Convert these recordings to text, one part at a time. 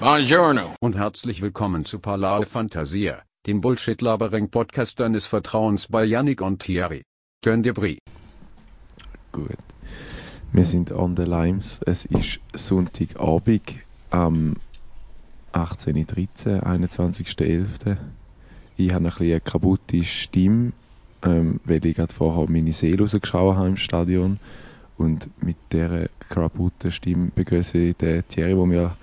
Buongiorno. und herzlich willkommen zu Palao Fantasia, dem Bullshit-Labering-Podcast deines Vertrauens bei Yannick und Thierry. Gönn dir Brie. Gut. Wir sind on the limes. Es ist Sonntagabend am 18.13 21.11. Ich habe ein bisschen eine kaputte Stimme, ähm, weil ich gerade vorher meine Seele rausgeschaut habe im Stadion. Und mit dieser kaputten Stimme begrüße ich den Thierry, der mir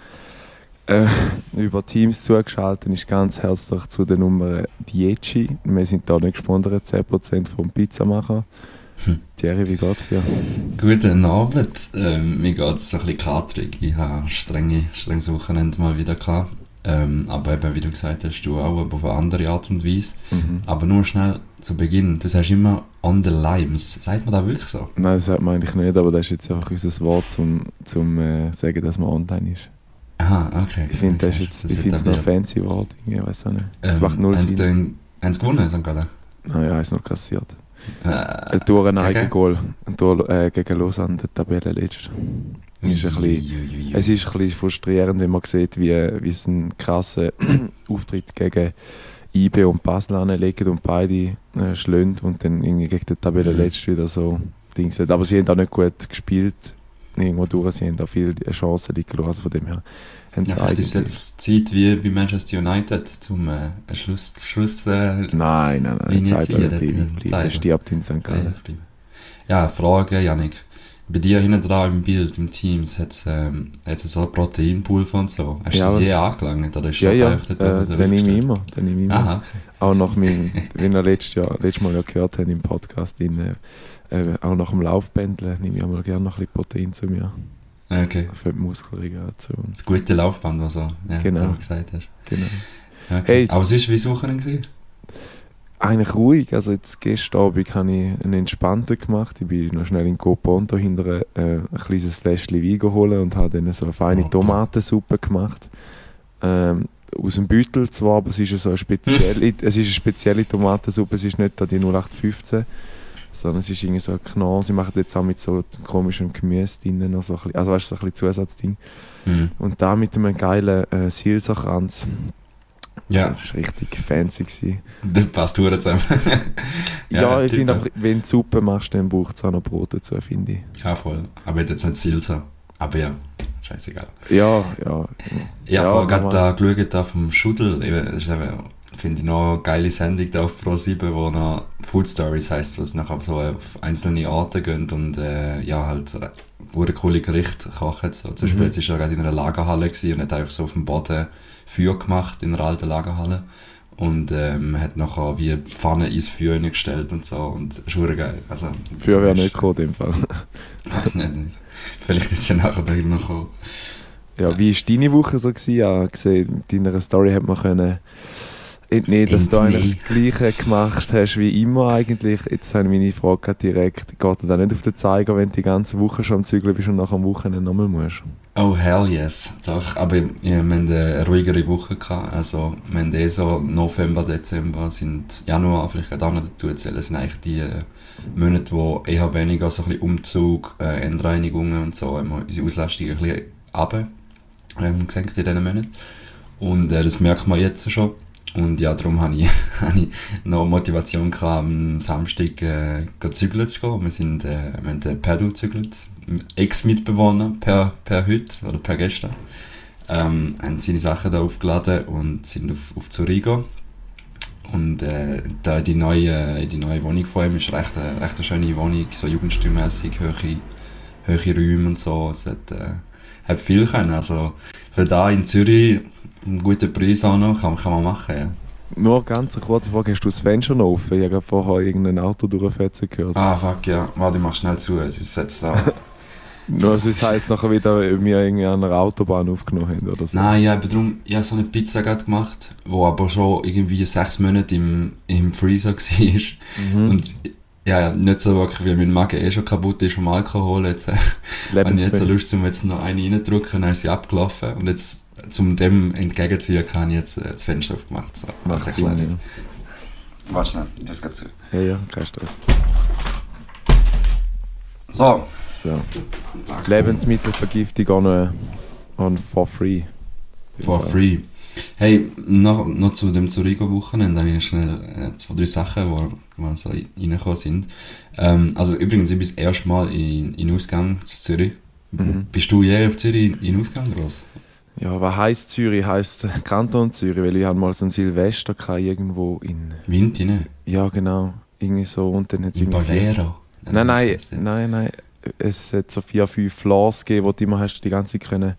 äh, über Teams zugeschaltet ist. Ganz herzlich zu der Nummer Dieci. Wir sind da nicht gesponsert, 10% vom Pizzamacher. Hm. Thierry, wie geht's dir? Guten Abend. Ähm, mir geht es ein bisschen katrig. Ich habe strenge, strenges Wochenende mal wieder gehabt. Ähm, aber eben, wie du gesagt hast, du auch, aber auf eine andere Art und Weise. Mhm. Aber nur schnell zu Beginn. Du sagst immer on the limes. Sagt man das wirklich so? Nein, das sagt man eigentlich nicht, aber das ist jetzt einfach unser Wort, zum, zum äh, sagen, dass man online ist. Aha, okay. Ich finde, das ist jetzt, ich finde es noch fancy Wort, ich weiß auch nicht. Es Ähm, macht null Sinn. Haben sie gewonnen, St. Gallen? Nein, ja, ist noch kassiert. Äh, Ein Tor, ein? Eigengoal. Ein Tor äh, gegen Lausanne, der Tabellenletzte. Ist ein bisschen-. Es ist ein bisschen frustrierend, wenn man sieht, wie, wie es einen krassen Auftritt gegen IB und Basel anlegen und beide äh, schlönd und dann irgendwie gegen den Tabellenletzten wieder so Dings. hat. Aber sie haben auch nicht gut gespielt. Irgendwo durch, sie haben auch viele Chancen liegen lassen, also von dem her haben sie Ja, vielleicht ist jetzt Zeit wie bei Manchester United zum äh, Schluss, Schluss äh, Nein, nein, nein, Linie Zeit ziehen, bleiben. bleiben. Stirbt in St. Gallen. Ja, Frage, Janik. Bei dir hinten dran im Bild, im Teams, hat es ähm, hat's so ein Proteinpulver und so. Hast du Ja, das aber- je angelangt? Oder ist Ja, ja, äh, den nehme ich immer. Den nehme ich immer. Aha, okay. Auch nach meinem, wie wir letztes, Jahr, letztes Mal ja gehört haben im Podcast, in, äh, äh, auch nach dem Laufbändeln nehme ich auch mal gerne noch ein bisschen Protein zu mir. okay. Für die Muskelregeneration. Das gute Laufband, was du ja, Genau. du gesagt hast. Genau. Okay. Hey. Aber es ist wie Suchen gewesen? Eigentlich ruhig. Also jetzt gestern Abend habe ich einen entspannten gemacht. Ich bin noch schnell in Coponto hinter äh, ein kleines Fläschchen Wein geholt und habe dann so eine feine Oh, Tomatensuppe gemacht. Ähm, aus dem Beutel zwar, aber es ist so eine spezielle, es ist eine spezielle Tomatensuppe. Es ist nicht da die 0815, sondern es ist irgendwie so ein Knorr. Sie machen jetzt auch mit so komischem Gemüse drin, noch so ein bisschen, also weißt du, so ein bisschen Zusatzding. Hm. Und da mit einem geilen äh, Silserkranz. Ja, Das war richtig fancy. Gewesen. das passt gut zusammen. Ja, ich finde, aber wenn du Suppe machst, dann braucht es auch noch Brot dazu, finde ich. Ja, voll. Aber jetzt nicht Silsa. Aber ja, scheißegal. Ja, ja. Ja, Ja, vorher gerade da geschaut da vom Schudel. Eben, Das ist eben, finde ich noch eine geile Sendung da auf Pro 7, wo noch Food Stories heisst, was nachher so auf einzelne Orte gehen und äh, ja, halt äh, gute coole Gerichte kochen. So. Zum Beispiel Mhm. jetzt ist er gerade in einer Lagerhalle gewesen und hat einfach so auf dem Boden Feuer gemacht in einer alten Lagerhalle. Und ähm, hat nachher wie Pfanne ins Feuer gestellt und so. Und ist verdammt geil. Also, Für wäre nicht gekommen, in dem Fall. Weiß nicht, nicht. Vielleicht ist ja nachher da noch gekommen. Ja, wie war deine Woche so? Gewesen? Ja, gesehen, mit deiner Story hat man können entnehmen, dass du eigentlich das Gleiche gemacht hast wie immer eigentlich. Jetzt habe ich meine Frage direkt, geht dir da nicht auf den Zeiger, wenn du die ganze Woche schon am Zügeln bist und nach am Wochenende nochmal musst? Oh, hell yes. Doch, aber ja, wir haben eine ruhigere Woche gehabt. Also, wir haben eh so November, Dezember, sind Januar vielleicht gerade auch noch dazu zählen, sind eigentlich die äh, Monate, wo eher weniger so ein bisschen Umzug, äh, Endreinigungen und so, haben wir unsere Auslastung ein bisschen runter, ähm, gesenkt in diesen Monaten. Und äh, das merkt man jetzt schon. Und ja, darum habe ich, ich noch Motivation gehabt, am Samstag äh, zügeln zu gehen. Wir, sind, äh, wir haben den Pedal gezügelt. Ex-Mitbewohner per, per heute oder per gestern. Ähm, haben seine Sachen da aufgeladen und sind auf, auf Zürich gegangen. Und äh, da die neue, die neue Wohnung von ihm ist recht, eine, recht eine schöne Wohnung, so jugendstilmässig, hohe, hohe Räume und so. Es hat, äh, hat viel können. Also für da in Zürich einen guten Preis auch noch, kann, kann man machen. Ja. Nur ganz eine kurze Frage, hast du das Fenster noch offen? Ich habe vorher irgendein Auto durchfetzen gehört. Ah, fuck, ja. Warte, ich mach schnell zu. Es ist jetzt da. Nur das heisst nachher wieder, wir irgendwie an einer Autobahn aufgenommen haben oder so. Nein, ich habe darum, ich habe so eine Pizza gerade gemacht, wo aber schon irgendwie sechs Monate im, im Freezer war. Mhm. Und ja, nicht so wirklich, weil mein Magen eh schon kaputt ist vom Alkohol. Jetzt habe ich jetzt so. Lust, um jetzt noch eine reindrücken, dann ist sie abgelaufen. Und jetzt, zum dem entgegenzuziehen, habe ich jetzt äh, das Fenster aufgemacht. So, Macht ganz Sinn, klein. ja. Warte schnell, das geht zu. Ja, ja, kein Stress. So. So. Lebensmittelvergiftung on, äh, on for free. For free. Hey, noch, noch zu dem Zurigo-Wochenende habe ich schnell äh, zwei, drei Sachen, wo, wo so reingekommen sind. Ähm, also übrigens, ich bin das erste Mal in, in Ausgang zu Zürich. Mhm. Bist du je auf Zürich in, in Ausgang groß? Ja, was heisst Zürich? Heisst Kanton Zürich, weil ich hatte mal so ein Silvester gehabt, irgendwo in... Winti, ne? Ja, genau. Irgendwie so. Und dann In. Bolero. Nein, nein, nein, nein. Es hat so vier, fünf Floors gegeben, wo du immer hast die ganze Zeit können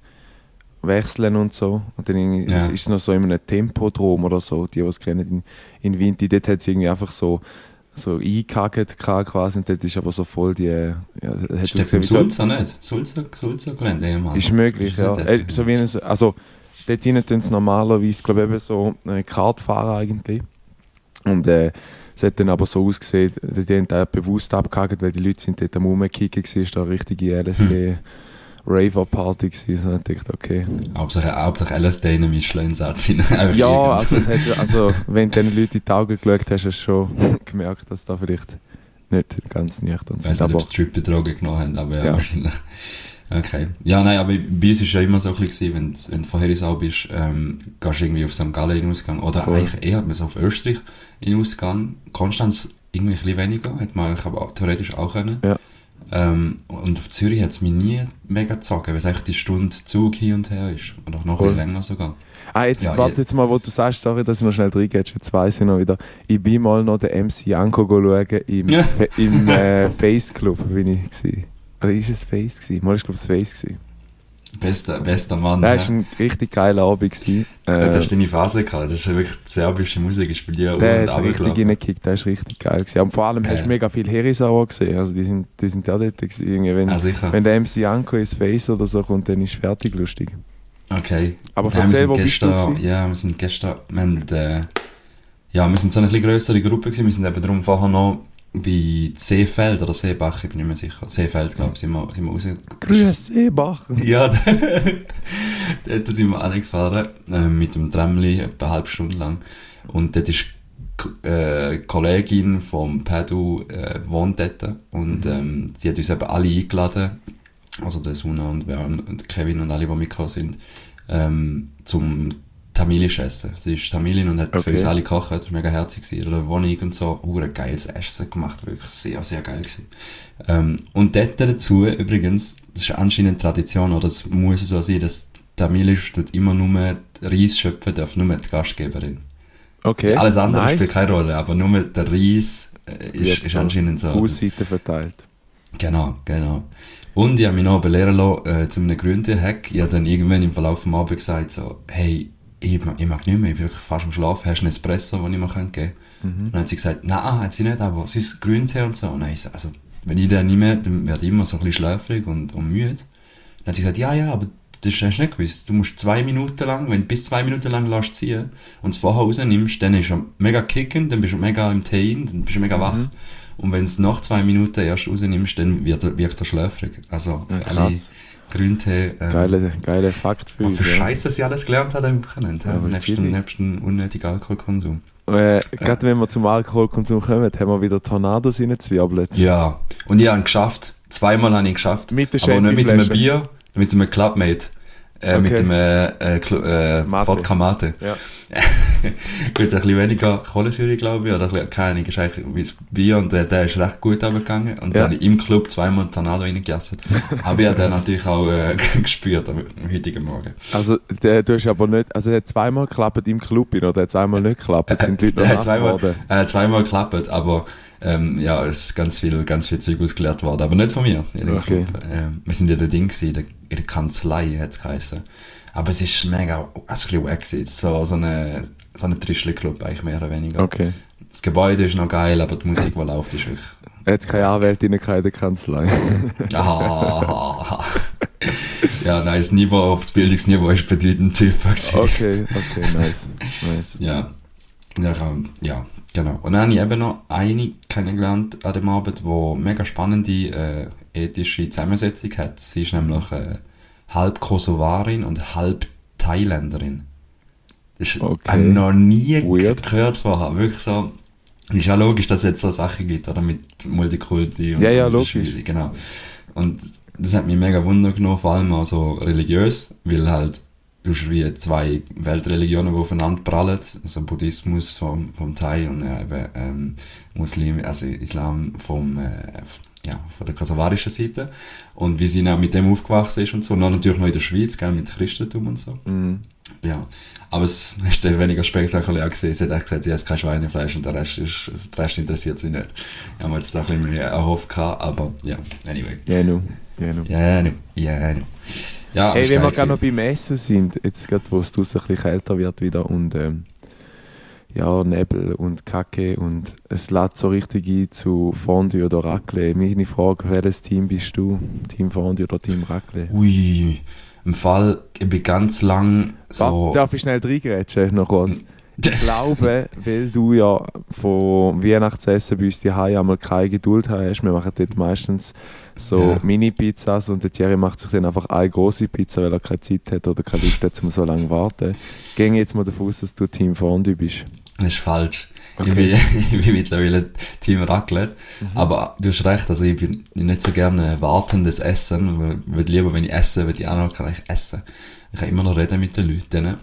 wechseln und so. Und dann Ja. ist es noch so in einem Tempodrom oder so, die, die es kennen, in, in Winti, dort hat es irgendwie einfach so, so eingehakt quasi und dort ist aber so voll die... Ja, hat Ist der ausgesehen vom wie so- Sulzer nicht? Sulzer, Sulzer Gelände ehemals. Ist möglich, Ist ja. das Äh, so wie ein, also, dort hinten tun sie normalerweise, glaube ich, eben so äh, Kartfahrer eigentlich. Und äh, es hat dann aber so ausgesehen, die haben da bewusst abgehakt, weil die Leute sind dort am Rumkicken, es war da richtige LSD Raver-Party gewesen. So, ich dachte, okay. Hauptsache, Hauptsache LSD in einem Michelin-Satz hinein. Ja, also, es hat, also wenn du den Leuten in die Augen geschaut hast, hast du schon gemerkt, dass da vielleicht nicht ganz nüchtern Ich weiß nicht, ob sie Trippy-Drogen genommen haben, aber ja, Ja. wahrscheinlich. Okay. Ja, nein, aber bei uns war ja immer so bisschen, wenn, du- wenn du von Herisau bist, ähm, gehst du irgendwie auf St. Gallen in den Ausgang. Oder Voll. eigentlich eher hat man so auf Österreich in den Ausgang. Konstanz irgendwie ein bisschen weniger, hätte man eigentlich aber theoretisch auch können. Ja. Ähm, und auf Zürich hat es mich nie mega gezogen, weil es eigentlich die Stunde Zug hin und her ist. Oder noch bisschen länger sogar. Ah, jetzt Ja, warte je- jetzt mal, wo du sagst, sorry, dass ich noch schnell reingehst, jetzt weiss ich noch wieder. Ich bin mal noch den MC Anko schauen im, Ja. im äh, Face Club, bin ich gsi. Oder ist es Face gsi? Mal ist glaube es Face gsi. Bester, bester Mann. Das war ein richtig geiler Abend. Dort Äh, hast du deine Phase gehabt. Das ist wirklich serbische Musik. Ich spiele ja der und hat richtig reingekickt, der ist richtig geil gsi. Und vor allem hast Ja. du mega viel Herisauer gesehen, also die sind, die sind ja dort. Irgendwie, Wenn, Ah, wenn der MC Anko ins Face oder so kommt, dann ist fertig lustig. Okay. Aber Ja, erzähl, sind wo bist du gestern, gewesen? Ja, wir sind gestern, wir haben, äh, ja, wir sind so eine bisschen grössere Gruppe gewesen. Wir sind eben darum vorher noch bei Seefeld oder Seebach, ich bin nicht mehr sicher. Seefeld, glaube ich, sind wir, sind wir raus. Grüß Seebach. Ja, dort sind wir angefahren, äh, mit dem Tramli, etwa eine halbe Stunde lang. Und dort ist äh, Kollegin vom Padu äh, wohnt dort und ähm, sie hat uns eben alle eingeladen, also der Suna und, und Kevin und alle, die mitgekommen sind, ähm, zum Tamilisch essen. Sie ist Tamilin und hat für Okay. uns alle gekocht, das war mega herzig gewesen. In der Wohnung und so, hure geiles Essen gemacht, wirklich sehr, sehr geil gewesen. Ähm, und dort dazu, übrigens, das ist anscheinend Tradition, oder es muss so sein, dass Tamilisch tut immer nur Reis schöpfen darf, nur die Gastgeberin. Okay. Alles andere nice. spielt keine Rolle, aber nur der Reis äh, ist, ist anscheinend so. Hausseite verteilt. Genau, genau. Und ich habe mich noch belehren lassen, äh, zu einem Gründe-Hack. Ich habe dann irgendwann im Verlauf des Abends gesagt, so, hey, ich mag, ich mag nicht mehr, ich bin wirklich fast am Schlafen, hast du einen Espresso, den ich mir geben könnte? Mhm. Und dann hat sie gesagt, nein, hat sie nicht, aber sonst Grüntee und so. Und dann ich so, also, wenn ich den nicht mehr, dann werde ich immer so ein bisschen schläfrig und, und müde. Dann hat sie gesagt, ja, ja, aber das hast du nicht gewusst. Du musst zwei Minuten lang, wenn du bis zwei Minuten lang lässt ziehen und es vorher rausnimmst, dann ist er mega kicken, dann bist du mega im Tein, dann bist du mega wach. Mhm. Und wenn du es nach zwei Minuten erst rausnimmst, dann wird wirkt er schläfrig. Also, für Ja, alle Grüntee, ähm, Geile, geile Fakt für ja. Scheiße sie alles gelernt hat am Wochenende, Ja, ja, nebst, dem, wirklich. nebst dem unnötigen Alkoholkonsum. Äh, Gerade wenn wir zum Alkoholkonsum kommen, haben wir wieder Tornados reingezwirbelt. Ja, und ich habe ihn geschafft. Zweimal habe ich ihn geschafft. Mit der aber nicht mit einem. Bier, mit einem Clubmate. Äh, Mit Okay. dem äh, äh, äh, Mate. Wodka Mate. Ja. Gut, ein bisschen weniger Kohlensäure, glaube ich, oder ein bisschen, keine Ahnung, ist eigentlich wie das Bier und der, der ist recht gut runtergegangen. Und Ja. dann im Club zweimal Tornado reingegessen. aber ich habe den natürlich auch äh, gespürt am, am heutigen Morgen. Also, der, du hast aber nicht, also, er hat zweimal geklappt im Club, oder hat es einmal nicht geklappt? Sind die Leute noch hat nass zweimal, geworden. hat zweimal geklappt, aber ähm, ja, es ist ganz viel, ganz viel Zeug ausgeleert worden. Aber nicht von mir. Okay. Ähm, wir sind ja der Ding gewesen, der, in der Kanzlei hat es geheißen. Aber es ist mega, es ist ein bisschen. So, so eine, so ein Trischli-Club eigentlich mehr oder weniger. Okay. Das Gebäude ist noch geil, aber die Musik, die läuft, ist wirklich, hat keine Anwältin in der Kanzlei. ah, ja, nein, das Niveau, das Bildungsniveau ist bedeutend tiefer gewesen. okay, okay, nice. nice. Ja. Ja, ähm, ja, genau. Und dann habe ich eben noch eine kennengelernt an dem Abend, die mega spannende äh, ethische Zusammensetzung hat. Sie ist nämlich äh, halb Kosovarin und halb Thailänderin. Das Okay. habe ich noch nie Weird. gehört vorher. Wirklich so. Ist ja logisch, dass es jetzt so Sachen gibt, oder? Mit Multikulti und Ja, ja, logisch. Genau. Und das hat mich mega Wunder genommen, vor allem auch so religiös, weil halt du hast wie zwei Weltreligionen, die aufeinander prallen. Also Buddhismus vom, vom Thai und eben ähm, Muslim, also Islam vom, äh, ja, von der kasavarischen Seite. Und wie sie mit dem aufgewachsen ist und so. Und dann natürlich noch in der Schweiz, gell, mit Christentum und so. Mhm. Ja. Aber es ist dann weniger spektakulär gesehen. Sie hat auch gesagt, sie isst kein Schweinefleisch und der Rest, ist, der Rest interessiert sie nicht. Ich habe mir jetzt auch ein bisschen mehr erhofft aber ja, anyway. Ja, nu. Ja, nu. Ja, no. ja, no. Ja, Hey, wenn wir gerade noch beim Essen sind, jetzt gerade, wo es draussen ein bisschen kälter wird wieder und ähm, ja, Nebel und Kacke und es lädt so richtig ein zu Fondue oder Raclette. Meine Frage, welches Team bist du? Team Fondue oder Team Raclette? Ui, im Fall, ich bin ganz lang so... Darf ich schnell reingrätschen, noch kurz? Ich glaube, weil du ja von Weihnachtsessen bei uns die einmal keine Geduld hast, wir machen dort meistens so Ja. Mini-Pizzas und der Thierry macht sich dann einfach eine große Pizza, weil er keine Zeit hat oder keine Lust hat, um so lange zu warten. Gehen jetzt mal davon aus, dass du Team Fondue bist. Das ist falsch. Ich, Okay. bin, ich bin mittlerweile Team Raclette. Aber du hast recht, also ich bin nicht so gerne wartendes Essen. Ich würde lieber, wenn ich esse, würde ich auch noch kann ich essen. Ich kann immer noch reden mit den Leuten.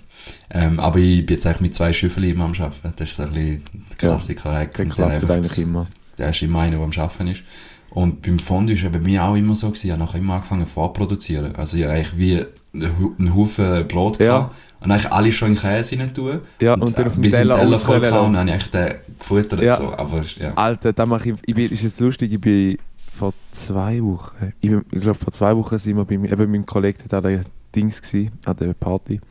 Ähm, aber ich bin jetzt eigentlich mit zwei Schüffeln immer am Arbeiten. Das ist so ein bisschen der Klassiker. Und dann klappt eigentlich immer. der ist immer einer, der am Arbeiten ist. Und beim Fondue ist es bei mir auch immer so gewesen, ich habe nachher immer angefangen vorproduzieren. Also ich habe eigentlich wie einen Haufen Brot Ja. gehabt und eigentlich alle schon in Käse rein tun. Ja, und dann auf dem bis Teller Teller voll gehabt und dann habe ich eigentlich den gefuttert. Ja. So. Aber ja. Alter, da mache ich, ich bin, ist jetzt lustig, ich bin vor zwei Wochen, ich, bin- ich glaube vor zwei Wochen sind wir bei eben mein Kollege hat an der Dings gsi, an der Party.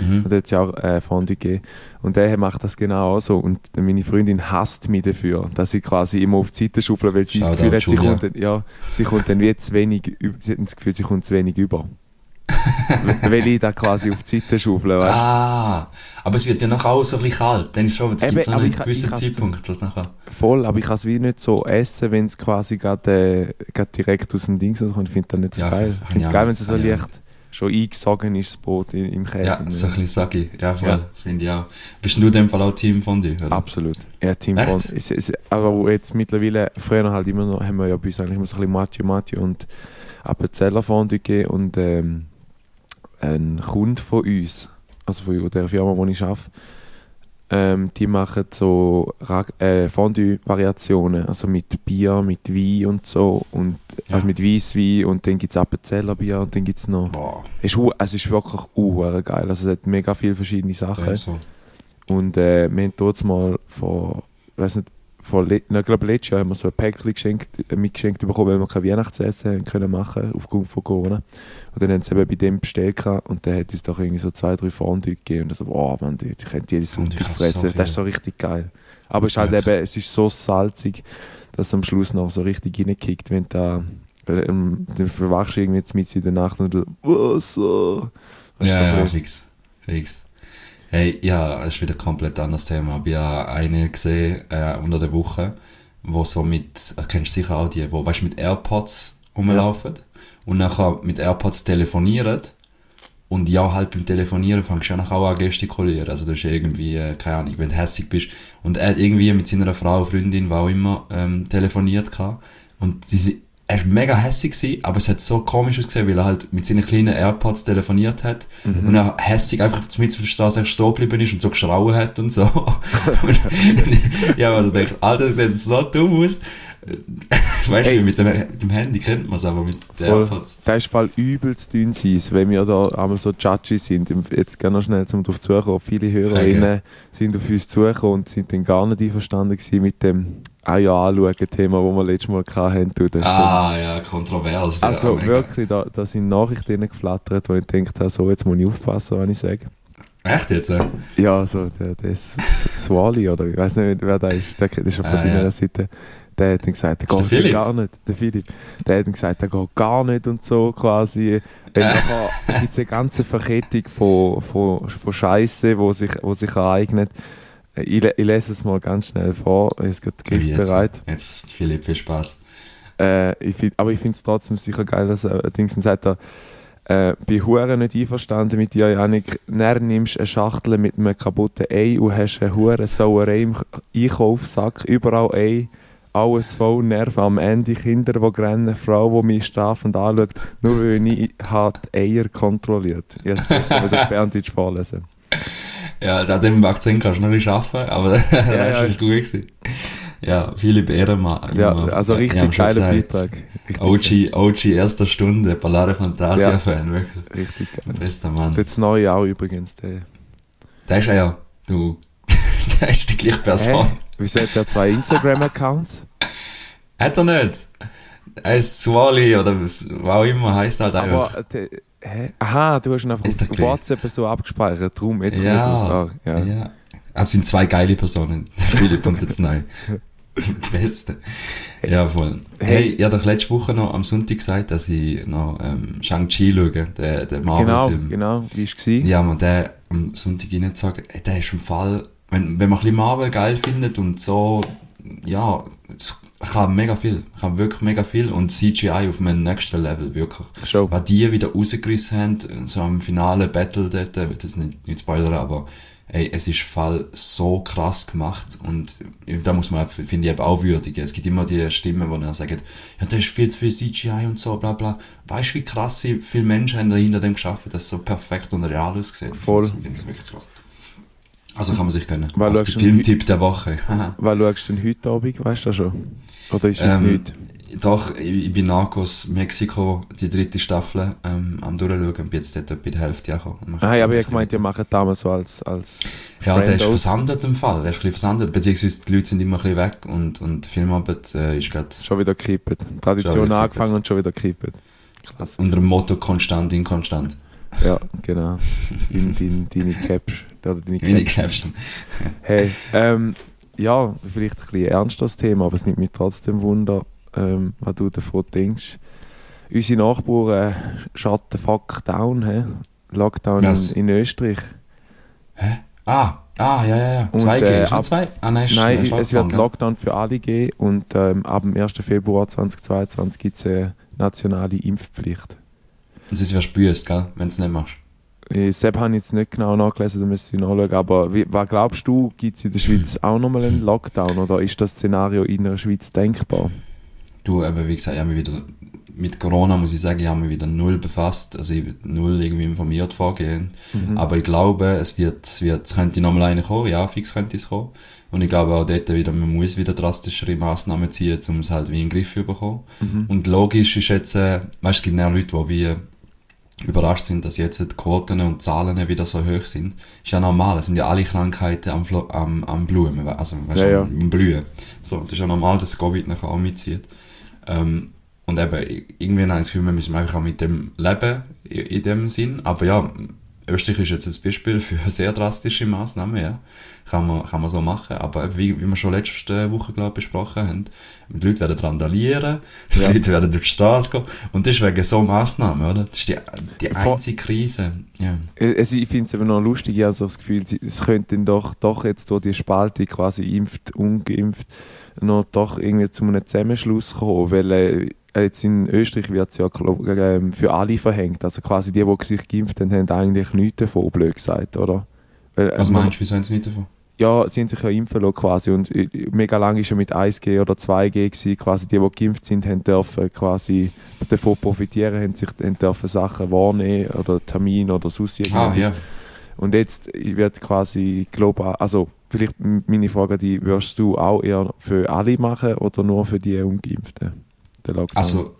Mhm. Hat es ja auch äh, Fondue gegeben. Und der macht das genau auch so. Und meine Freundin hasst mich dafür, dass ich quasi immer auf die Seite schaufle, weil sie das Gefühl hat, sie kommt, dann, ja, sie kommt dann wie zu wenig, sie hat das Gefühl, sie kommt zu wenig über. weil ich da quasi auf die Seite schaufle, weißt? Ah, aber es wird ja nachher auch so ein bisschen kalt. Dann ist schon, es gibt so einen gewissen Zeitpunkt, was nachher... Voll, aber ich kann es wie nicht so essen, wenn es quasi gerade äh, direkt aus dem Ding kommt. Ich finde das nicht so Ja, geil. Ich finde es geil, wenn es so leicht schon eingesogen ist, das Brot in, im Käse. Ja, so ein bisschen saggy. Ja, voll. Ja. Finde ich auch. Bist du in dem Fall auch Team von dir, oder? Absolut. Ja, Team Echt? von. Es, es, aber jetzt mittlerweile, früher halt immer noch, haben wir ja bei uns eigentlich immer so ein bisschen Mathieu Mathieu und Appenzeller Fondue gegeben und ähm, ein Kunde von uns, also von der Firma, wo ich arbeite, ähm, die machen so äh, Fondue-Variationen, also mit Bier, mit Wein und so und Ja. also mit Weisswein und dann gibt es Appenzeller Bier und dann gibt es noch Boah, es ist, es ist wirklich uh, geil, also es hat mega viele verschiedene Sachen ja, so. und äh, wir haben dort mal vor, weiß nicht, vor le ich glaube letztes Jahr haben wir so ein Päckchen geschenkt, äh, mitgeschenkt bekommen, weil wir kein Weihnachtsessen haben können machen aufgrund von Corona. Und dann haben sie eben bei dem bestellt gehabt und der hat uns doch irgendwie so zwei, drei Fondue gegeben und so, boah man, die, die können jedes Sonntag fressen, so das ist so richtig geil. Aber es ist halt eben, es ist so salzig, dass es am Schluss noch so richtig reinkickt, wenn da ähm, dann verwachst du irgendwie jetzt mit in der Nacht und du, du, Ja, so ja, bisschen- fix. Fix. Hey, ja, das ist wieder ein komplett anderes Thema. Ich habe ja eine gesehen äh, unter der Woche, wo so mit, äh, kennst du sicher auch die, wo weißt, mit AirPods rumlaufen und nachher mit AirPods telefonieren und ja, halt beim Telefonieren fängst du ja nachher auch an gestikulieren. Also du hast irgendwie, äh, keine Ahnung, wenn du hässig bist. Und er hat irgendwie mit seiner Frau, Freundin, war auch immer, ähm, telefoniert gehabt. Und sie- er war mega hässig gewesen, aber es hat so komisch ausgesehen, weil er halt mit seinen kleinen AirPods telefoniert hat Mhm. und er hässig einfach mit auf der Straße stehen geblieben ist und so geschrauen hat und so. und ja, also denkt, Alter, das sieht so dumm aus. weißt du, Ey. mit dem, dem Handy kennt man es, aber mit den Voll. AirPods. Das ist voll übelst dünn sein, wenn wir da einmal so judgy sind. Jetzt gerne noch schnell zum drauf zukommen. Viele Hörerinnen sind auf uns zugekommen und sind dann gar nicht einverstanden mit dem «Ah ja, anschauen» Thema, das wir letztes Mal hatten. Du, Ah, ja, kontrovers. also ja, wirklich, da, da sind Nachrichten geflattert, wo ich gedacht habe, so, jetzt muss ich aufpassen, was ich sage. Echt jetzt? äh? Ja, so der, der Swali oder ich weiß nicht, wer der ist. Der, der ist schon von Ah, deiner ja. Seite. Der hat dann gesagt, der der geht Philipp? gar nicht. Der Philipp. Der hat dann gesagt, der geht gar nicht und so quasi. Weil Äh. gibt es eine ganze Verkettung von, von, von Scheiße, wo sich, wo sich ereignet. Äh, Ich, ich lese es mal ganz schnell vor. Ich habe gerade Wie jetzt? Philipp, viel Spaß. Äh, ich find, aber ich finde es trotzdem sicher geil, dass er Dings dann sagt, er, äh, bin hure nicht einverstanden mit dir, Janik. Dann nimmst du eine Schachtel mit einem kaputten Ei und hast einen hure Sauerei im Einkaufssack, überall Ei. alles voll Nerv am Ende, Kinder, die rennen, Frau, die mich strafend anschaut, nur weil ich halt Eier kontrolliert. Jetzt muss ich Berndeutsch vorlesen. Ja, an dem Akzent kannst du noch nicht arbeiten, aber das ja, ist gut gewesen. Ja, Philipp Ehrenmann. Ja, also richtig geiler Beitrag. OG, OG erster Stunde, Ballare Fantasia-Fan, wirklich. richtig geil. Bester Mann. Jetzt neue auch übrigens. Der. Der ist ja, ja, du, der ist die gleiche Person. Hä? Wieso hat er zwei Instagram-Accounts? Hat er nicht? Er ist Swally oder was auch immer, heißt halt einfach. Aber, der, hä? Aha, du hast ihn einfach Ist auf. WhatsApp so abgespeichert, darum jetzt Ja, kommt das auch. ja. Ja. Es sind zwei geile Personen. Philipp und jetzt neu. Beste. Ja, voll. Hey, ich habe doch letzte Woche noch am Sonntag gesagt, dass ich noch ähm, Shang-Chi schaue, den, den Genau, Marvel-Film. genau, wie war es? Ja, man, der am Sonntag ey, der ist im Fall, wenn, wenn man ein bisschen Marvel geil findet und so, ja, es kann mega viel, kann wirklich mega viel und CGI auf einem nächsten Level, wirklich. Schon. Was die wieder rausgerissen haben, so am finale Battle dort, ich will das nicht, nicht spoilern, aber ey, es ist Fall so krass gemacht und da muss man, finde ich, eben auch würdigen. Es gibt immer die Stimmen, die dann sagen, ja, das ist viel zu viel CGI und so, bla bla. Weißt du, wie krass viele Menschen haben da hinter dem geschaffen, dass es so perfekt und real aussieht? Voll. Ich finde es wirklich krass. Also kann man sich gönnen. Als du der Filmtipp der Woche. Was schaust du denn heute Abend, weißt du schon? Oder ist es Ähm, nicht? Doch, ich, bin Narcos Mexiko, die dritte Staffel, ähm, am durchschauen und bin jetzt dort etwa die Hälfte angekommen. Ah, ja, aber ich gemeint, ihr macht damals so als, als Ja, der ist Friendos. versandet im Fall. Der ist ein bisschen versandet, beziehungsweise die Leute sind immer ein bisschen weg und, und die Filmarbeit äh, ist gerade Schon wieder gekippt. Tradition Schon wieder angefangen und schon wieder gekippt. Unter dem Motto konstant, inkonstant. Ja, genau. In, in, deine Caps. Oder deine ich Caps. Caption. Hey, ähm, ja, vielleicht ein bisschen ernstes Thema, aber es nimmt mich trotzdem Wunder, ähm, was du davon denkst. Unsere Nachbarn äh, shut the fuck down, hä? Lockdown Was? in, Österreich. Hä? Ah, ah, ja, ja, ja. Und, 2G, äh, ab- zwei? Ah, nein, Nein, ist es wird? Lockdown für alle geben und ähm, ab dem 1. Februar 2022 gibt es eine nationale Impfpflicht. Und sonst wirst du wenn du es nicht machst. Äh, Sepp habe ich jetzt nicht genau nachgelesen, da müsste ich nachschauen, aber wie, was glaubst du, gibt es in der Schweiz auch nochmal einen Lockdown oder ist das Szenario in der Schweiz denkbar? Du, eben, wie gesagt, ich habe mich wieder, mit Corona muss ich sagen, ich habe mich wieder null befasst, also ich bin null irgendwie informiert vorgehen. Mhm. Aber ich glaube, es wird, es wird, es könnte nochmal eine kommen, ja, fix könnte es kommen. Und ich glaube auch dort wieder, man muss wieder drastischere Massnahmen ziehen, um es halt wie in den Griff zu bekommen. Mhm. Und logisch ist jetzt, äh, weißt, es gibt ja Leute, die wie überrascht sind, dass jetzt die Quoten und Zahlen wieder so hoch sind. Ist ja normal, es sind ja alle Krankheiten am, Flo am, am Blumen, also weißt, Ja, ja. am Blühen. So, das ist ja normal, dass Covid nachher auch mitzieht. Ähm, und eben, irgendwie habe ich das Gefühl, wir müssen einfach auch mit dem leben, in, in dem Sinn. Aber ja, Österreich ist jetzt ein Beispiel für sehr drastische Massnahmen, ja. Kann man, kann man so machen. Aber wie, wie wir schon letzte Woche, glaube ich, besprochen haben, die Leute werden randalieren, die Ja. Leute werden durch die Straße gehen. Und das ist wegen so Massnahmen, oder? Das ist die, die einzige Krise. Ja. Äh, Also ich finde es eben noch lustig, ich habe so das Gefühl, es könnte doch, doch jetzt durch die Spalte quasi impft, ungeimpft, noch doch irgendwie zu einem Zusammenschluss kommen, weil äh, jetzt in Österreich wird es ja ähm, für alle verhängt, also quasi die, die sich geimpft haben, haben eigentlich nichts davon, blöd gesagt, oder? Weil, Was äh, meinst du, wieso haben sie nicht davon? Ja, sie haben sich ja impfen lassen quasi und äh, mega lang ist ja mit 1G oder 2G gewesen, quasi die, die geimpft sind, haben dürfen quasi davon profitieren, haben sich haben dürfen Sachen wahrnehmen oder Termine oder sonst Ah, irgendwas. ja. Und jetzt wird quasi global, also vielleicht meine Frage, die würdest du auch eher für alle machen oder nur für die Ungeimpften? Der Lockdown? Also,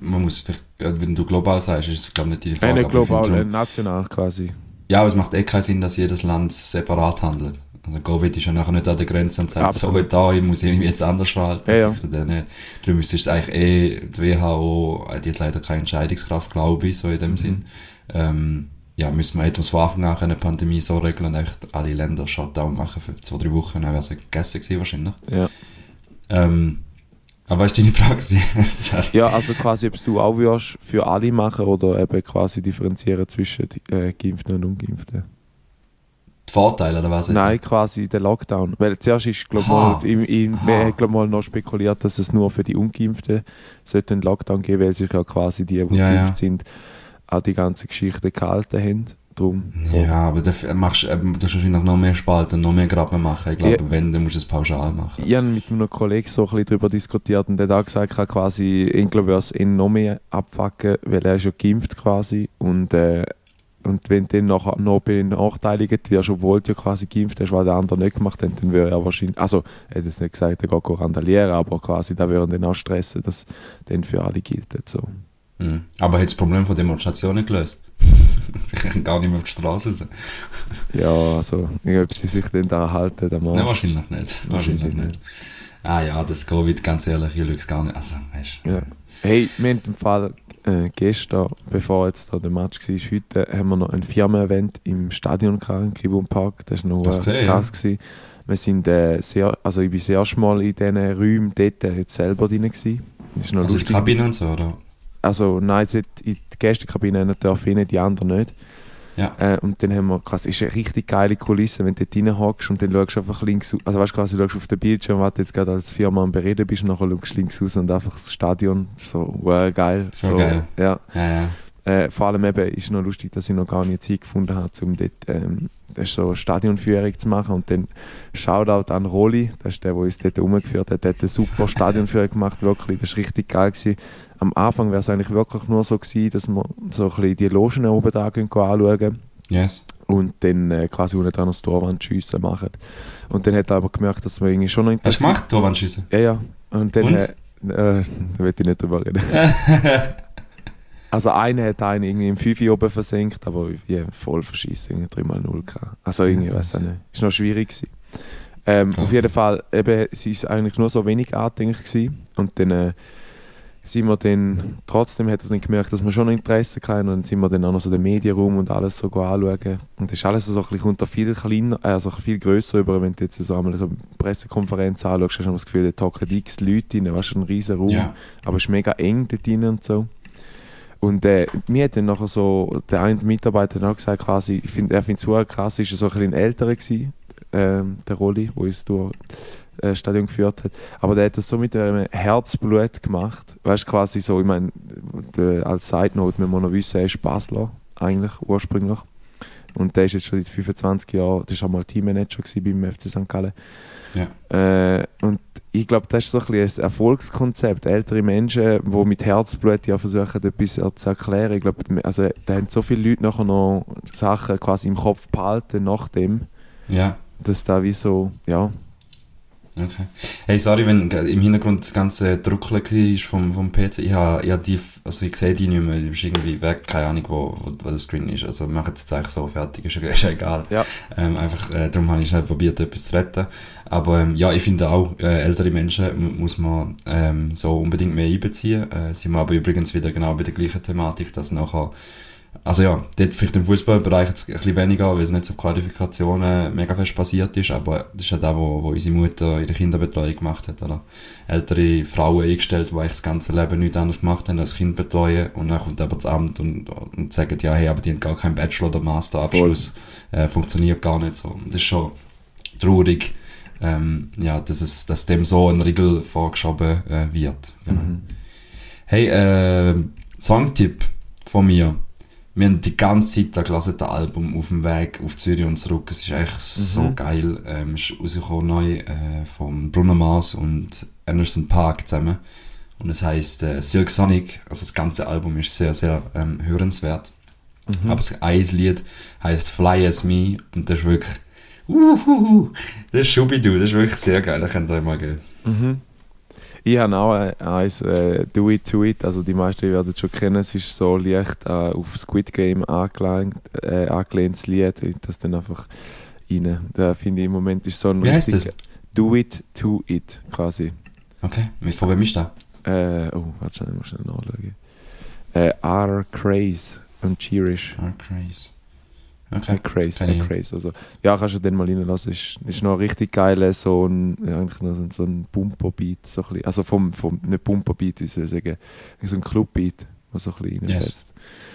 man muss vielleicht, äh, wenn du global sagst, ist es, glaube ich, nicht die Frage. ich global, finde äh, drum- national quasi. Ja, aber es macht eh keinen Sinn, dass jedes Land separat handelt. Also Covid ist ja nachher nicht an der Grenze und sagt, so da, ich muss irgendwie jetzt anders verhalten. Ja, ja. Also, dann, äh, Darum ist es eigentlich eh, die WHO, die hat leider keine Entscheidungskraft, glaube ich, so in Mhm. dem Sinn. Ähm, ja, müssen wir etwas von Anfang an eine Pandemie so regeln und echt alle Länder Shutdown machen für zwei, drei Wochen, dann wäre es gegessen gewesen wahrscheinlich. Ja. Ähm, aber ist deine Frage? ja, also quasi, ob du auch würdest für alle machen oder eben quasi differenzieren zwischen äh, Geimpften und Ungeimpften. Die Vorteile, oder was? jetzt? Nein, quasi der Lockdown. Weil zuerst ist, glaube mal, im, im, glaub mal noch spekuliert, dass es nur für die Ungeimpften sollte einen Lockdown geben, weil sich ja quasi die, die Ja, geimpft ja. sind, auch die ganze Geschichte gehalten haben. Drum. Ja, aber dafür machst, äh, du musst wahrscheinlich noch mehr Spalten, noch mehr Graben machen. Ich glaube, Ja. wenn, dann musst du es pauschal machen. Ich habe mit einem Kollegen so ein bisschen darüber diskutiert und der hat auch gesagt, er quasi, ich glaube, würde es ihn noch mehr abfacken, weil er ist ja geimpft quasi und, äh, und wenn du dann noch, noch benachteiligt wirst, obwohl du ja quasi geimpft hast, weil der andere nicht gemacht hat, dann würde er wahrscheinlich, also er hat jetzt nicht gesagt, er geht randalieren, aber quasi da würde er dann auch stressen, dass dann für alle gilt. So. Mhm. Aber hat das Problem von Demonstrationen gelöst? Sie können gar nicht mehr auf die Straße raus. Ja, also, ich ob sie sich dann da halten, der Mann. Nein, wahrscheinlich nicht. Wahrscheinlich nicht. Ah ja, das Covid, ganz ehrlich, ich schaue es gar nicht. Also, weißt. Ja. Hey, wir haben im Fall äh, gestern, bevor jetzt da der Match war, heute haben wir noch ein Firmen-Event im Stadion gehabt, im Kibun Park. Das war noch Das äh, krass. Gewesen. Wir sind äh, sehr, also ich bin das erste Mal in diesen Räumen dort äh, jetzt selber drin gewesen. Das ist noch Also lustig. Kabine und so, oder? Also nein, jetzt in die Gästekabine nicht dürfen rein, die anderen nicht. Ja. Äh, und dann haben wir quasi, ist eine richtig geile Kulisse, wenn du dort reinhockst und dann schaust du einfach links, also weißt du quasi, schaust auf den Bildschirm, was du jetzt gerade als Firma am Bereden bist, und nachher schaust du links raus und einfach das Stadion, so, wow, geil. Schon so, geil. Ja. Ja, ja. Äh, vor allem eben ist noch lustig, dass ich noch gar nicht Zeit gefunden habe, um dort ähm, das ist so eine Stadionführung zu machen. Und dann Shoutout an Roli, das ist der, der uns dort umgeführt hat, der hat eine super Stadionführung gemacht, wirklich. Das war richtig geil. Gewesen. Am Anfang wäre es eigentlich wirklich nur so gewesen, dass wir so ein bisschen die Logen oben da anschauen Yes. und dann äh, quasi unten dran das Torwandschiessen machen. Und dann hat er aber gemerkt, dass wir irgendwie schon noch Hast du interessiert gemacht, Torwandschüsse? Ja, ja. Und dann, Und? Äh, äh, da will ich nicht drüber reden. Also einer hat einen irgendwie im 5 oben versenkt, aber wie voll verschissen, irgendwie 3x0 gehabt. Also irgendwie, ich weiß auch nicht. Ist noch schwierig gewesen. Ähm. Auf jeden Fall, eben, es ist eigentlich nur so wenig angedenkt gewesen. Und dann äh, sind wir dann, trotzdem hat er dann gemerkt, dass wir schon Interesse hatten. Und dann sind wir dann auch noch so den Medienraum und alles so anschauen. Und das ist alles so ein bisschen, da viel kleiner, also viel grösser über, wenn du jetzt so einmal so eine Pressekonferenz anschaust, hast du das Gefühl, da hocken x Leute rein, weißt du, ein riesen Raum. Ja. Aber es ist mega eng dort drin und so. Und äh, mir hat dann nachher so, der eine Mitarbeiter auch gesagt, quasi, ich find, er findet es super krass, ist er so ein bisschen älterer gewesen, ähm, der Rolli, der uns durch das Stadion geführt hat. Aber der hat das so mit einem Herzblut gemacht. Weißt du, quasi so, ich meine, als Side Note, wir müssen noch wissen, er ist Basler, eigentlich, ursprünglich. Und der ist jetzt schon seit 25 Jahren, der war mal Teammanager beim FC St. Gallen. Ja. Äh, und ich glaube, das ist so ein, bisschen ein Erfolgskonzept. Ältere Menschen, die mit Herzblut ja versuchen, etwas zu erklären. Ich glaube, also, da haben so viele Leute nachher noch Sachen quasi im Kopf behalten, nachdem, Ja. dass da wie so, ja, Okay. Hey, sorry, wenn im Hintergrund das ganze Druckeln war vom, vom PC. Ich habe, ich habe die, also ich sehe die nicht mehr, die ist irgendwie weg, keine Ahnung, wo, wo, wo der Screen ist. Also wir machen es jetzt eigentlich so fertig, ist, ja- ist egal. Ja. Ähm, einfach, äh, darum habe ich schnell probiert, etwas zu retten. Aber ähm, ja, ich finde auch, äh, ältere Menschen mu- muss man ähm, so unbedingt mehr einbeziehen. Äh, sind wir aber übrigens wieder genau bei der gleichen Thematik, dass nachher also ja, dort vielleicht im Fußballbereich jetzt ein bisschen weniger, weil es nicht so auf Qualifikationen mega fest passiert ist, aber das ist ja das, wo, wo unsere Mutter in der Kinderbetreuung gemacht hat, oder? Ältere Frauen eingestellt, die eigentlich das ganze Leben nichts anderes gemacht haben als Kind betreuen und dann kommt aber das Amt und, und sagen, ja, hey, aber die haben gar keinen Bachelor- oder Masterabschluss, äh, funktioniert gar nicht so. Und das ist schon traurig, ähm, ja, dass, es, dass dem so ein Riegel vorgeschoben äh, wird. Genau. Mhm. Hey, äh, Songtipp von mir. Wir haben die ganze Zeit da das Album auf dem Weg auf Zürich und zurück. Es ist echt so geil. Ähm, ist rausgekommen neu äh, von Bruno Mars und Anderson Park zusammen. Und es heisst äh, Silk Sonic. Also das ganze Album ist sehr, sehr ähm, hörenswert. Aber das ein Lied heisst Fly As Me und das ist wirklich Uhuhu, das ist Schubidu, das ist wirklich sehr geil, das könnt ihr euch mal geben. Mhm. Ich habe auch äh, eins, äh, Do It To It, also die meisten werden es schon kennen, es ist so leicht äh, auf Squid Game angelehnt, äh, angelehntes Lied, das dann einfach rein. Da finde ich im Moment ist so ein Wie heisst richtig- Do It To It, quasi. Okay, mit- von wem ist das? Äh, oh, warte schnell, ich muss schnell nachschauen. Äh, R. Craze und Cheerish. Ah, Craze. Äh, Okay. Äh, ich. Craze. Also, ja, kannst du den mal reinlassen. Ist, ist noch richtig geil, so ein, eigentlich so ein- so ein Bumper-Beat. So ein also vom, vom, nicht Bumper-Beat, ich soll sagen, so ein Club-Beat, was so ein bisschen Yes.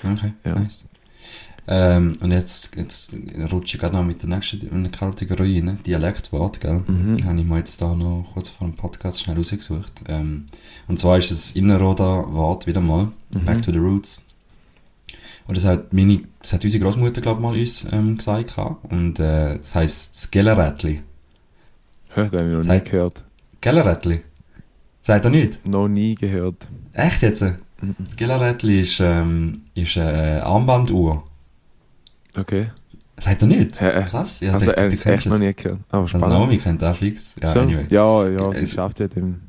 Okay, Ja. nice. Ähm, und jetzt, jetzt rutsche ich gerade noch mit der nächsten der Kategorie rein. Dialektwort, gell? Mhm. Habe ich mir jetzt da noch kurz vor dem Podcast schnell rausgesucht. Ähm, und zwar ist es Inneroder Wort wieder mal. Mhm. Back to the Roots. Und das hat meine, das hat unsere Großmutter, glaube ich, mal uns ähm, gesagt. gehabt. Und äh, das heisst das Gellerätli. Hä, das habe ich noch nie gehört. Gellerätli? Sagt er nicht? Noch nie gehört. Echt jetzt? Das Gellerätli ist, ähm, ist eine Armbanduhr. Okay. Sagt er nicht? Äh, Krass. Ja, also, dachte, hat kennst echt noch nie gehört. Aber Also spannend. Naomi kennt auch fix. Ja, anyway. ja, ja, sie Es- schafft ja dem.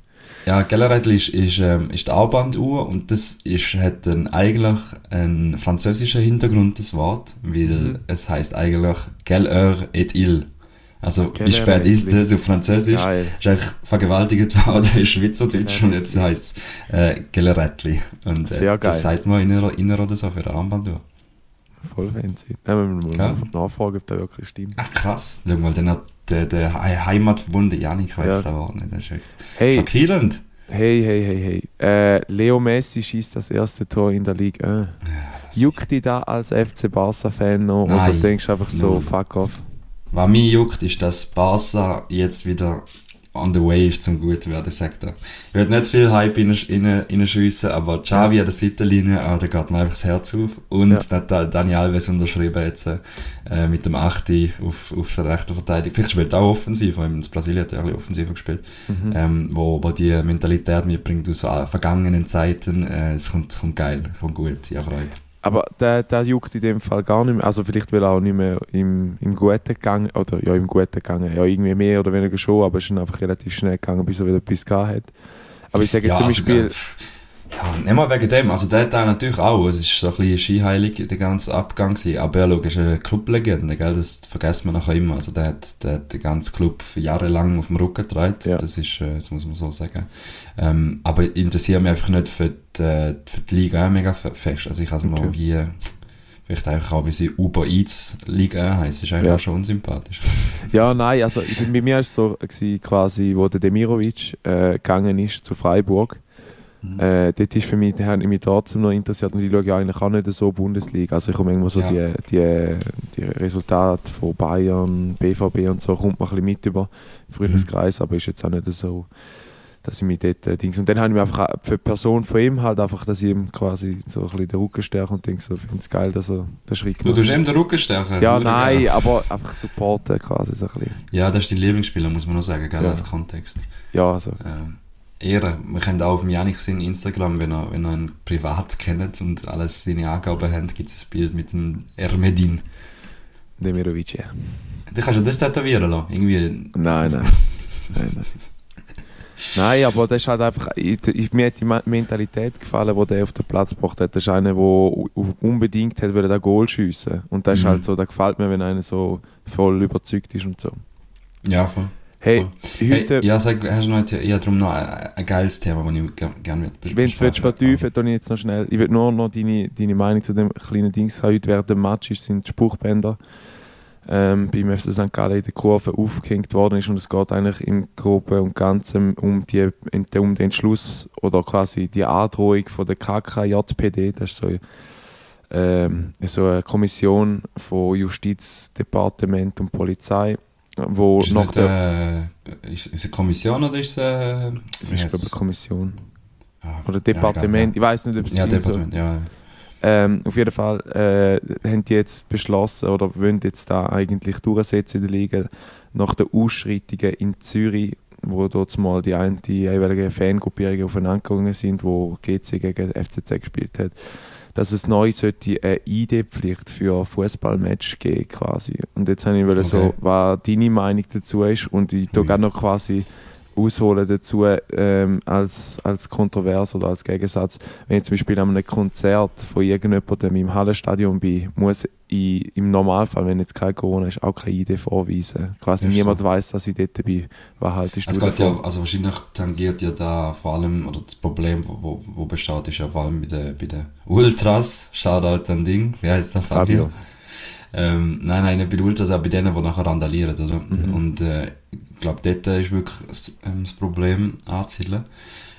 Ja, Gellerätli ist, ist, ähm, ist die Armbanduhr und das ist, hat dann eigentlich einen französischen Hintergrund, das Wort, weil Mhm. es heißt eigentlich heure et il. Also, wie spät ist es auf Französisch? Geil. Ist eigentlich vergewaltigt worden in Schweizerdeutsch und jetzt heisst es äh, Gellerätli. Und Sehr äh, das sagt man inner, inner oder so für eine Armbanduhr. Voll fancy. Müssen wir Ja. mal nachfragen, ob das wirklich stimmt. Ach krass, schau mal, dann hat der, der He- Heimatverbunde Janik weiss Ja. das auch nicht. Das ist Hey, schockierend. hey, hey, hey, hey. Äh, Leo Messi schießt das erste Tor in der Liga. Äh. Das- Juckt dich da als FC Barca-Fan noch? Oder Nein. denkst du einfach so, Null. fuck off? Was mich juckt, ist, dass Barca jetzt wieder on the way ist zum gut werden, sagt er. Ich will nicht zu viel Hype reinschiessen, aber Xavi an der Seitenlinie, ah, da geht mir einfach das Herz auf. Und Ja. Dani Alves unterschrieben jetzt äh, mit dem 8. auf, auf der rechten Verteidigung. Vielleicht spielt er auch offensiv, weil in Brasilien hat er bisschen offensiver gespielt, Mhm. ähm, wo, wo die Mentalität mitbringt aus äh, vergangenen Zeiten. Äh, es, kommt, es kommt geil, kommt gut, ich habe Freude. Aber der, der juckt in dem Fall gar nicht mehr. Also vielleicht will er auch nicht mehr im, im Guten gegangen, oder ja, im Guten gegangen. Ja, irgendwie mehr oder weniger schon, aber es ist dann einfach relativ schnell gegangen, bis er wieder etwas gehabt hat. Aber ich sage jetzt zum also, Beispiel, äh, ja, nicht mal wegen dem. Also, der Teil natürlich auch. Es ist so ein bisschen skiheilig, der ganze Abgang gewesen. Aber er ist eine Clublegende, gell? Das vergisst man nachher immer. Also, der hat, der hat den ganzen Club jahrelang auf dem Rücken getragen. Ja. Das ist, äh, das muss man so sagen. Ähm, aber ich interessiere mich einfach nicht für die, äh, für die Liga mega fe- fest. Also, ich kann es Okay. mal wie, vielleicht auch, wie sie Uber Eats Liga heisst, ist eigentlich Ja. auch schon unsympathisch. ja, nein, also ich, bei mir war es so, gewesen, quasi, wo der Demirovic äh, gegangen ist zu Freiburg. Mhm. Äh, dort ist für mich, hat mich trotzdem noch interessiert und ich schaue ja eigentlich auch nicht so Bundesliga. Also ich komme irgendwo so Ja. die, die, die Resultate von Bayern, BVB und so, kommt man ein bisschen mit über Freundeskreis, aber ist jetzt auch nicht so, dass ich mich dort äh, Dings. Und dann habe ich mir einfach für die Person von ihm halt einfach, dass ich ihm quasi so ein bisschen den Rücken stärke und denke so, ich finde es geil, dass er den Schritt Du gemacht tust hat. ihm den Rücken stärken. Ja, nein, geil. aber einfach supporten quasi so ein bisschen. Ja, das ist dein Lieblingsspieler, muss man noch sagen, gell, Ja. als Kontext. Ja, also. Ähm, Ehre. Wir können auch auf dem Janik sein Instagram, wenn ihr, wenn ihr ihn privat kennt und alles seine Angaben habt, gibt es ein Bild mit dem Ermedin. Demirovic, ja. Du kannst ja das tätowieren lassen. Irgendwie. Nein, nein. nein, nein. Nein, aber das ist halt einfach, ich, ich, mir hat die Mentalität gefallen, die der auf den Platz gebracht hat. Das ist einer, der unbedingt hat, wollte, Goal schiessen. Und das ist Mhm. halt so, das gefällt mir, wenn einer so voll überzeugt ist und so. Ja, voll. Hey, Hey, heute, ja, sag, hast du noch ein, ja, darum noch ein, ein geiles Thema, das ich gerne gern mit bes- wenn du besprechen vertiefen? Dann ich jetzt noch schnell, ich will nur noch deine, deine Meinung zu dem kleinen Dings haben. Heute während dem Match ist- sind die Spruchbänder ähm, beim FC St. Gallen in der Kurve aufgehängt worden ist. Und es geht eigentlich im Groben und Ganzen um, die, um den Entschluss oder quasi die Androhung von der KKJPD, das ist so, ähm, so eine Kommission von Justizdepartement und Polizei, wo Ist es nach der äh, ist, ist es eine Kommission oder ist es äh, ich wie glaube, es? Kommission Ah, oder Departement, ich weiß nicht, ob es Ja, irgendwie so- Departement, ja. Ähm, auf jeden Fall äh, haben die jetzt beschlossen oder wollen jetzt da eigentlich durchsetzen in der Liga nach den Ausschreitungen in Zürich, wo dort mal die, ein, die jeweiligen Fangruppierungen aufeinander gegangen sind, wo GC gegen FCZ gespielt hat, dass es neu sollte eine ID-Pflicht für Fußballmatch geben quasi. Und jetzt habe ich wollen so, Okay. was deine Meinung dazu ist und ich da Ui. gerne noch quasi ausholen dazu ähm, als, als Kontrovers oder als Gegensatz. Wenn ich zum Beispiel an einem Konzert von irgendjemandem im Hallenstadion bin, muss ich im Normalfall, wenn jetzt kein Corona ist, auch keine ID vorweisen. Quasi Ist niemand so. weiß, dass ich dort bin. Was haltest Es du geht ja, also wahrscheinlich tangiert ja da vor allem, oder das Problem, wo, wo, wo besteht, ist ja vor allem bei den, bei den Ultras. Shoutout an Ding. Wie heißt der Fabio? Fabio. Ähm, nein, nein, nicht bei den Ultras, auch bei denen, die nachher randalieren, oder? Mhm. Und äh, ich glaube, dort ist wirklich das, ähm, das Problem anzusiedeln.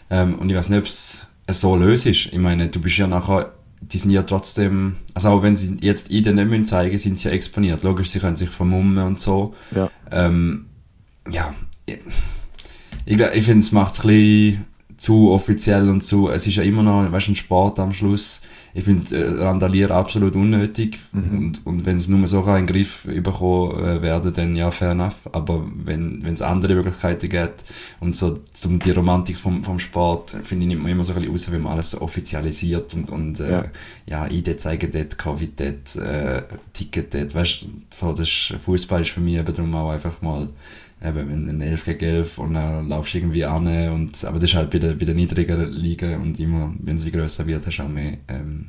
Ähm, und ich weiß nicht, ob es so löst ist. Ich meine, du bist ja nachher, die sind ja trotzdem, also auch wenn sie jetzt ID nicht mehr zeigen, sind sie ja exponiert. Logisch, sie können sich vermummen und so. Ja. Ähm, ja, ich, ich, ich finde, es macht es ein bisschen zu offiziell und zu, es ist ja immer noch, weißt du, ein Sport am Schluss. Ich finde äh, Randalieren absolut unnötig Mhm. und, und wenn es nur so kann in den Griff bekommen äh, werden, dann ja, fair enough. Aber wenn wenn es andere Möglichkeiten gibt und so zum die Romantik vom, vom Sport, finde ich, nimmt man immer so ein bisschen raus, wenn man alles so offizialisiert und, und äh, Ja. ja. ID zeigen dort, Covid dort, äh, Ticket dort, weißt du, so, das Fußball ist für mich eben darum auch einfach mal eben, wenn ein 11 gegen 11 und dann laufst du irgendwie an und, aber das ist halt bei der, bei der niedrigeren Liga und immer, wenn es wie grösser wird, hast du auch mehr, ähm,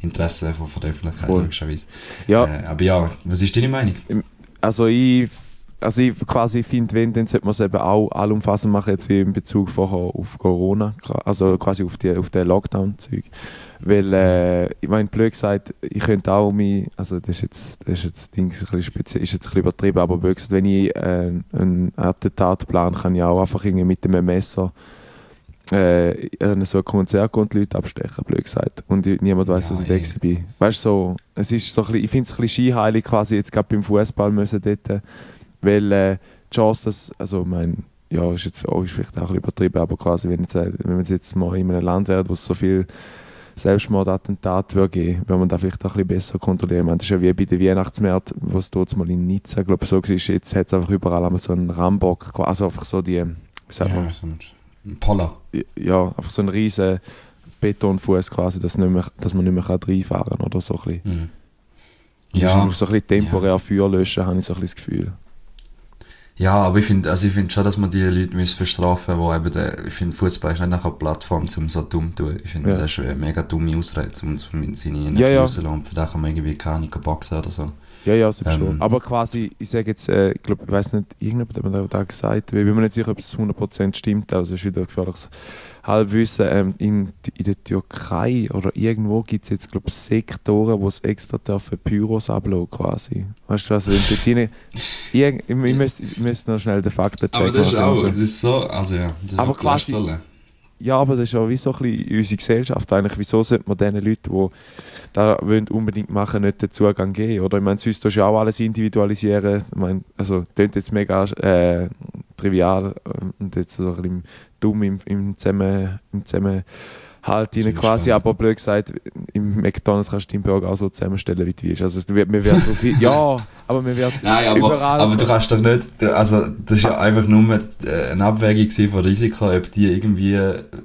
Interesse von, von der Öffentlichkeit, Voll. logischerweise. Ja, Äh, aber ja, was ist deine Meinung? also ich, also ich quasi finde, wenn, dann sollte man es eben auch allumfassend machen, jetzt wie in Bezug vorher auf Corona, also quasi auf, die, auf den Lockdown-Zeug. Weil, äh, ich meine, blöd gesagt, ich könnte auch mich, also das ist jetzt, das ist jetzt, Ding, ein bisschen speziell, ist jetzt ein bisschen übertrieben, aber blöd gesagt, wenn ich äh, einen Attentat plane, kann ich auch einfach irgendwie mit einem Messer äh, an so ein Konzert gehen und die Leute abstechen, blöd gesagt. Und niemand weiß, Ja, dass ich weg bin. Weißt du, so, es ist so ein bisschen, ich finde es ein bisschen scheinheilig quasi jetzt gerade beim Fußball müssen dort, weil äh, die Chance, dass, also mein, ja, ist jetzt auch, ist vielleicht auch ein bisschen übertrieben, aber quasi, wenn, jetzt, äh, wenn man jetzt mal in einem Land wäre, wo es so viel Selbstmordattentate würde geben, würde man da vielleicht auch ein bisschen besser kontrollieren. Meine, das ist ja wie bei den Weihnachtsmärkten, wo es dort mal in Nizza, glaube ich, so war, jetzt hat es einfach überall einmal so einen Rambock, also einfach so die, wie sagt man, Ja, so ein Poller. ja, einfach so ein riesen Betonfuß quasi, dass, nicht mehr, dass man nicht mehr reinfahren kann oder so ein bisschen. Mhm. Ja. Ja, So ein bisschen temporär Feuer löschen, habe ich so ein bisschen das Gefühl. Ja, aber ich finde, also ich finde schon, dass man die Leute müssen bestrafen, wo eben der, ich finde, Fußball ist nicht nachher eine Plattform, um so dumm zu tun. Ich finde, Ja. das ist eine mega dumme Ausrede, um seine Energie Ja, ja. rauszulassen. Und für das kann man irgendwie keine boxen oder so. Ja, ja, selbst Ähm. schon. Aber quasi, ich sage jetzt, äh, ich glaube, ich weiß nicht, irgendjemand hat mir da gesagt, ich bin mir nicht sicher, ob es 100% stimmt, also es ist wieder ein gefährliches Halbwissen. Ähm, in, in der Türkei oder irgendwo gibt es jetzt, glaube ich, Sektoren, wo es extra dürfen Pyros ablassen quasi. Weißt du was, wenn dort rein, irgend, ich, ich, müsste, ich müsste noch schnell den Fakten checken. Aber das ist auch, also. das ist so, also ja, das ist Aber auch quasi-. Ja, aber das ist ja wie so ein bisschen unsere Gesellschaft eigentlich. Wieso sollte man den Leuten, die da wollen unbedingt machen, nicht den Zugang geben? Oder ich meine, sonst tust du ja auch alles individualisieren. Ich meine, also klingt jetzt mega äh, trivial ähm, und jetzt so ein bisschen dumm im, im Zusammen, im Zusammenhalt rein Ziemlich quasi, spannend. aber blöd gesagt, im McDonalds kannst du deinen Burger auch so zusammenstellen, wie du willst. Also du, wir werden so viel, ja, aber wir werden Nein, aber, überall... aber du kannst doch nicht, also das ist ja einfach nur äh, eine Abwägung von Risiko, ob die irgendwie,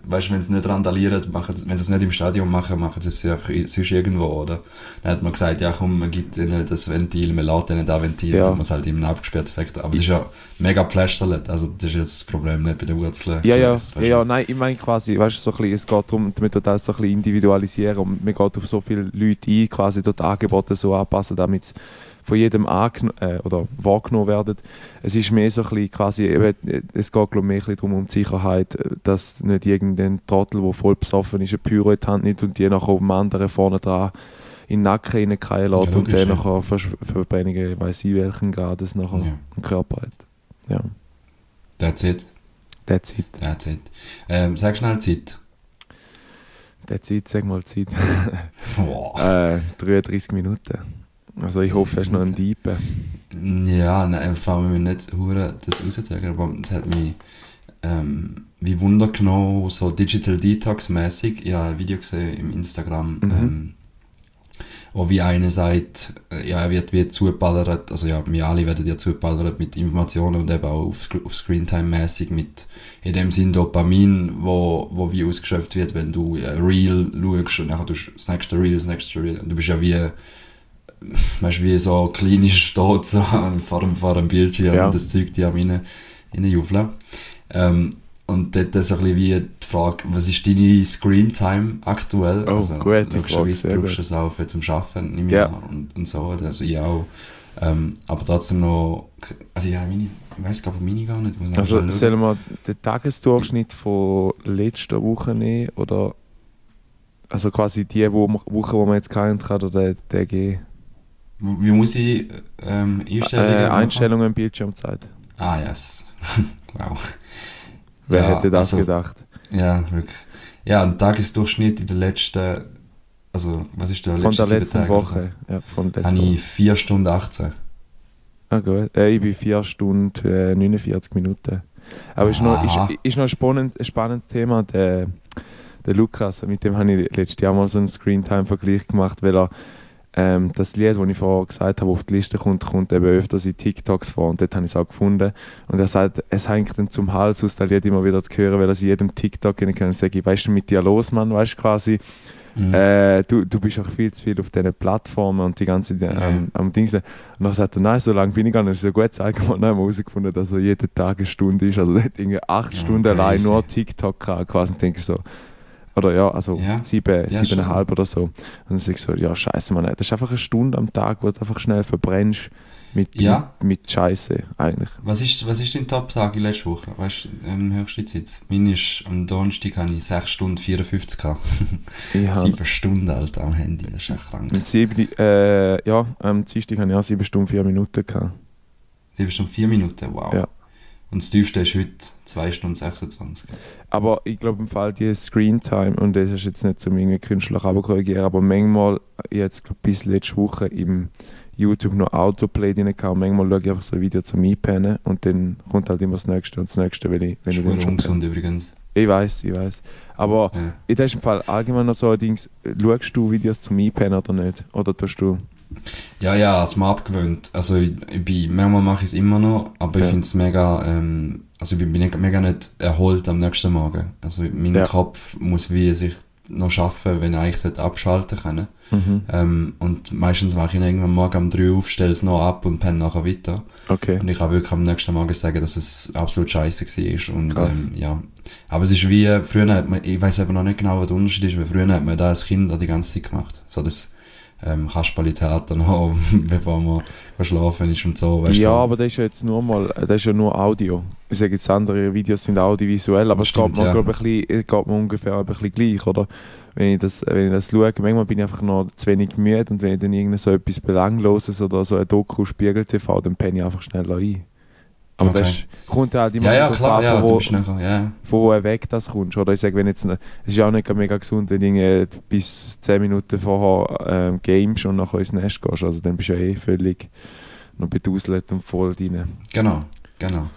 weißt du, wenn sie nicht randalieren, machen, wenn sie es nicht im Stadion machen, machen sie es einfach sonst irgendwo, oder? Dann hat man gesagt, ja komm, man gibt ihnen das Ventil, man lädt ihnen das Ventil, Ja. ja. man es halt im abgesperrten Sektor. Aber das ist ja mega gepflastert, also das ist jetzt das Problem nicht bei den Wurzeln. Ja, ja, ja, ja, nein, ich meine quasi, weißt du, so ein bisschen, es geht darum, damit wir das so ein bisschen individualisieren und man geht auf so viele Leute ein, quasi dort Angebote so anpassen, damit es von jedem äh, oder wahrgenommen werden. Es ist mehr so ein bisschen quasi, eben, es geht glaube ich mehr darum um die Sicherheit, äh, dass nicht irgendein Trottel, der voll besoffen ist, ein Pyro in die Hand nimmt und die nachher um anderen vorne dran in den Nacken reinfallen lässt Ja, und der ja. nachher Verbrennungen, weiss ich welchen Grades nachher Ja. im Körper hat. Ja, That's it, that's it. that's it. Ähm, sag schnell Zeit. That's it, sag mal Zeit. Äh, 33 Minuten. Also ich hoffe, es ist noch ein Diepe. Ja, nein, einfach wir nicht hure das rauszeigen, aber es hat mich ähm, wie Wunder genommen, so Digital Detox mäßig. Ich habe ein Video gesehen im Instagram, Mhm. ähm, wo wie einer sagt, äh, ja, er wird wie zugeballert, also ja, wir alle werden ja zugeballert mit Informationen und eben auch auf, auf Screentime mäßig mit in dem Sinn Dopamin, wo, wo wie ausgeschöpft wird, wenn du ein Reel schaust und nachher du das nächste Reel, das nächste Reel. Und du bist ja wie weißt wie so klinisch steht, so vor dem, vor dem Bildschirm Ja. und das Zeug die am rein, reinjuffeln. Ähm, und dort ist so ein bisschen wie die Frage, was ist deine Screentime aktuell? Oh, also, Frage, logischerweise sehr brauchst du gut. es auch für zum Arbeiten, nicht Ja. und, und so, also ich auch. Ähm, aber trotzdem noch, also ja, meine, ich weiss glaube meine gar nicht, muss Also sollen wir den Tagesdurchschnitt von letzter Woche nehmen oder also quasi die wo, Woche, wo man jetzt keinen hat oder den geben? Wie muss ich ähm, Einstellungen Äh? Einstellungen Bildschirmzeit. Ah, yes. wow. Wer Ja, hätte das also- gedacht? Ja, wirklich. Ja, ein Tagesdurchschnitt in der letzten, also was ist der Von letzte der letzten Tage Woche. Ja, von letzter Habe Woche. ich 4 Stunden 18. Ah, gut. Äh, ich bin 4 Stunden äh, 49 Minuten. Aber ist noch, ist, ist noch ein, spannend, ein spannendes Thema. Der, der Lukas, mit dem habe ich letztes Jahr mal so einen Screentime-Vergleich gemacht, weil er ähm, das Lied, das ich vorher gesagt habe, auf die Liste kommt, kommt eben öfters in TikToks vor und dort habe ich es auch gefunden. Und er sagt, es hängt ihm zum Hals aus, das Lied immer wieder zu hören, weil er in jedem TikTok kann. Und sage ich, weißt du, mit dir los, Mann, weißt du quasi, Mhm. Äh, du, du bist auch viel zu viel auf diesen Plattformen und die ganze ähm, ja. am Dings. Und dann sagt er, nein, so lange bin ich gar nicht so gut. Dann haben wir herausgefunden, dass er jeden Tag eine Stunde ist. Also hat irgendwie acht ja, Stunden crazy. allein nur TikTok gehabt, quasi. Und denke so, oder ja, also ja. sieben, ja, siebeneinhalb oder so. Und dann sage ich so, ja, scheiße, man, das ist einfach eine Stunde am Tag, wo du einfach schnell verbrennst mit, ja. mit, mit Scheiße eigentlich. Was ist, was ist dein Top-Tag in letzter Woche? Weißt du, ähm, höchste Zeit? Meine ist am Donnerstag habe ich 6 Stunden 54 gehabt. Ja. 7 Stunden alt am Handy, das ist echt krank. Sieben, äh, ja, am Dienstag habe ich auch 7 Stunden 4 Minuten gehabt. 7 Stunden 4 Minuten, wow. Ja. Und das tiefste ist heute 2 Stunden 26. Aber ich glaube im Fall die Screentime, und das ist jetzt nicht zum irgendwie künstlich korrigieren, aber manchmal, jetzt glaube bis letzte Woche im YouTube noch Autoplay drin gehabt manchmal schaue ich einfach so ein Video zum Einpennen und dann kommt halt immer das nächste und das nächste, wenn ich, wenn ich dann ungesund übrigens. Ich weiß, ich weiß. Aber ja. in diesem Fall allgemein noch so ein Ding, schaust du Videos zum Einpennen oder nicht? Oder tust du ja, ja, es mir abgewöhnt. Also, ich, ich bin, manchmal mache ich es immer noch, aber ja. ich finde es mega, ähm, also ich bin mega nicht erholt am nächsten Morgen. Also, mein ja. Kopf muss wie sich noch schaffen, wenn ich eigentlich abschalten können. Mhm. Ähm, und meistens mache ich irgendwann morgen um 3 auf, stelle es noch ab und penne nachher weiter. Okay. Und ich kann wirklich am nächsten Morgen sagen, dass es absolut scheiße war. Und, ähm, ja. Aber es ist wie, früher hat man, ich weiß aber noch nicht genau, was der Unterschied ist, weil früher hat man da als Kind die ganze Zeit gemacht. So das, ähm, Kasperli-Theater noch, bevor man schlafen ist und so. Weißt ja, so. aber das ist ja jetzt nur mal, das ist ja nur Audio. Ich sage jetzt, andere Videos sind audiovisuell, aber es geht mir, ja. glaube ich, geht mir ungefähr ein bisschen gleich, oder? Wenn ich, das, wenn ich das schaue, manchmal bin ich einfach noch zu wenig müde und wenn ich dann irgend so etwas Belangloses oder so ein Doku Spiegel TV, dann penne ich einfach schnell ein. Aber okay. das kommt halt immer ja, ja, klar, ja, wo, nachher, ja. von wo weg das kommst. Oder ich sage, wenn jetzt, es ist auch nicht mega gesund, wenn du bis 10 Minuten vorher ähm, games und nachher ins Nest gehst. Also dann bist du ja eh völlig noch beduselt und voll drin. Genau, genau.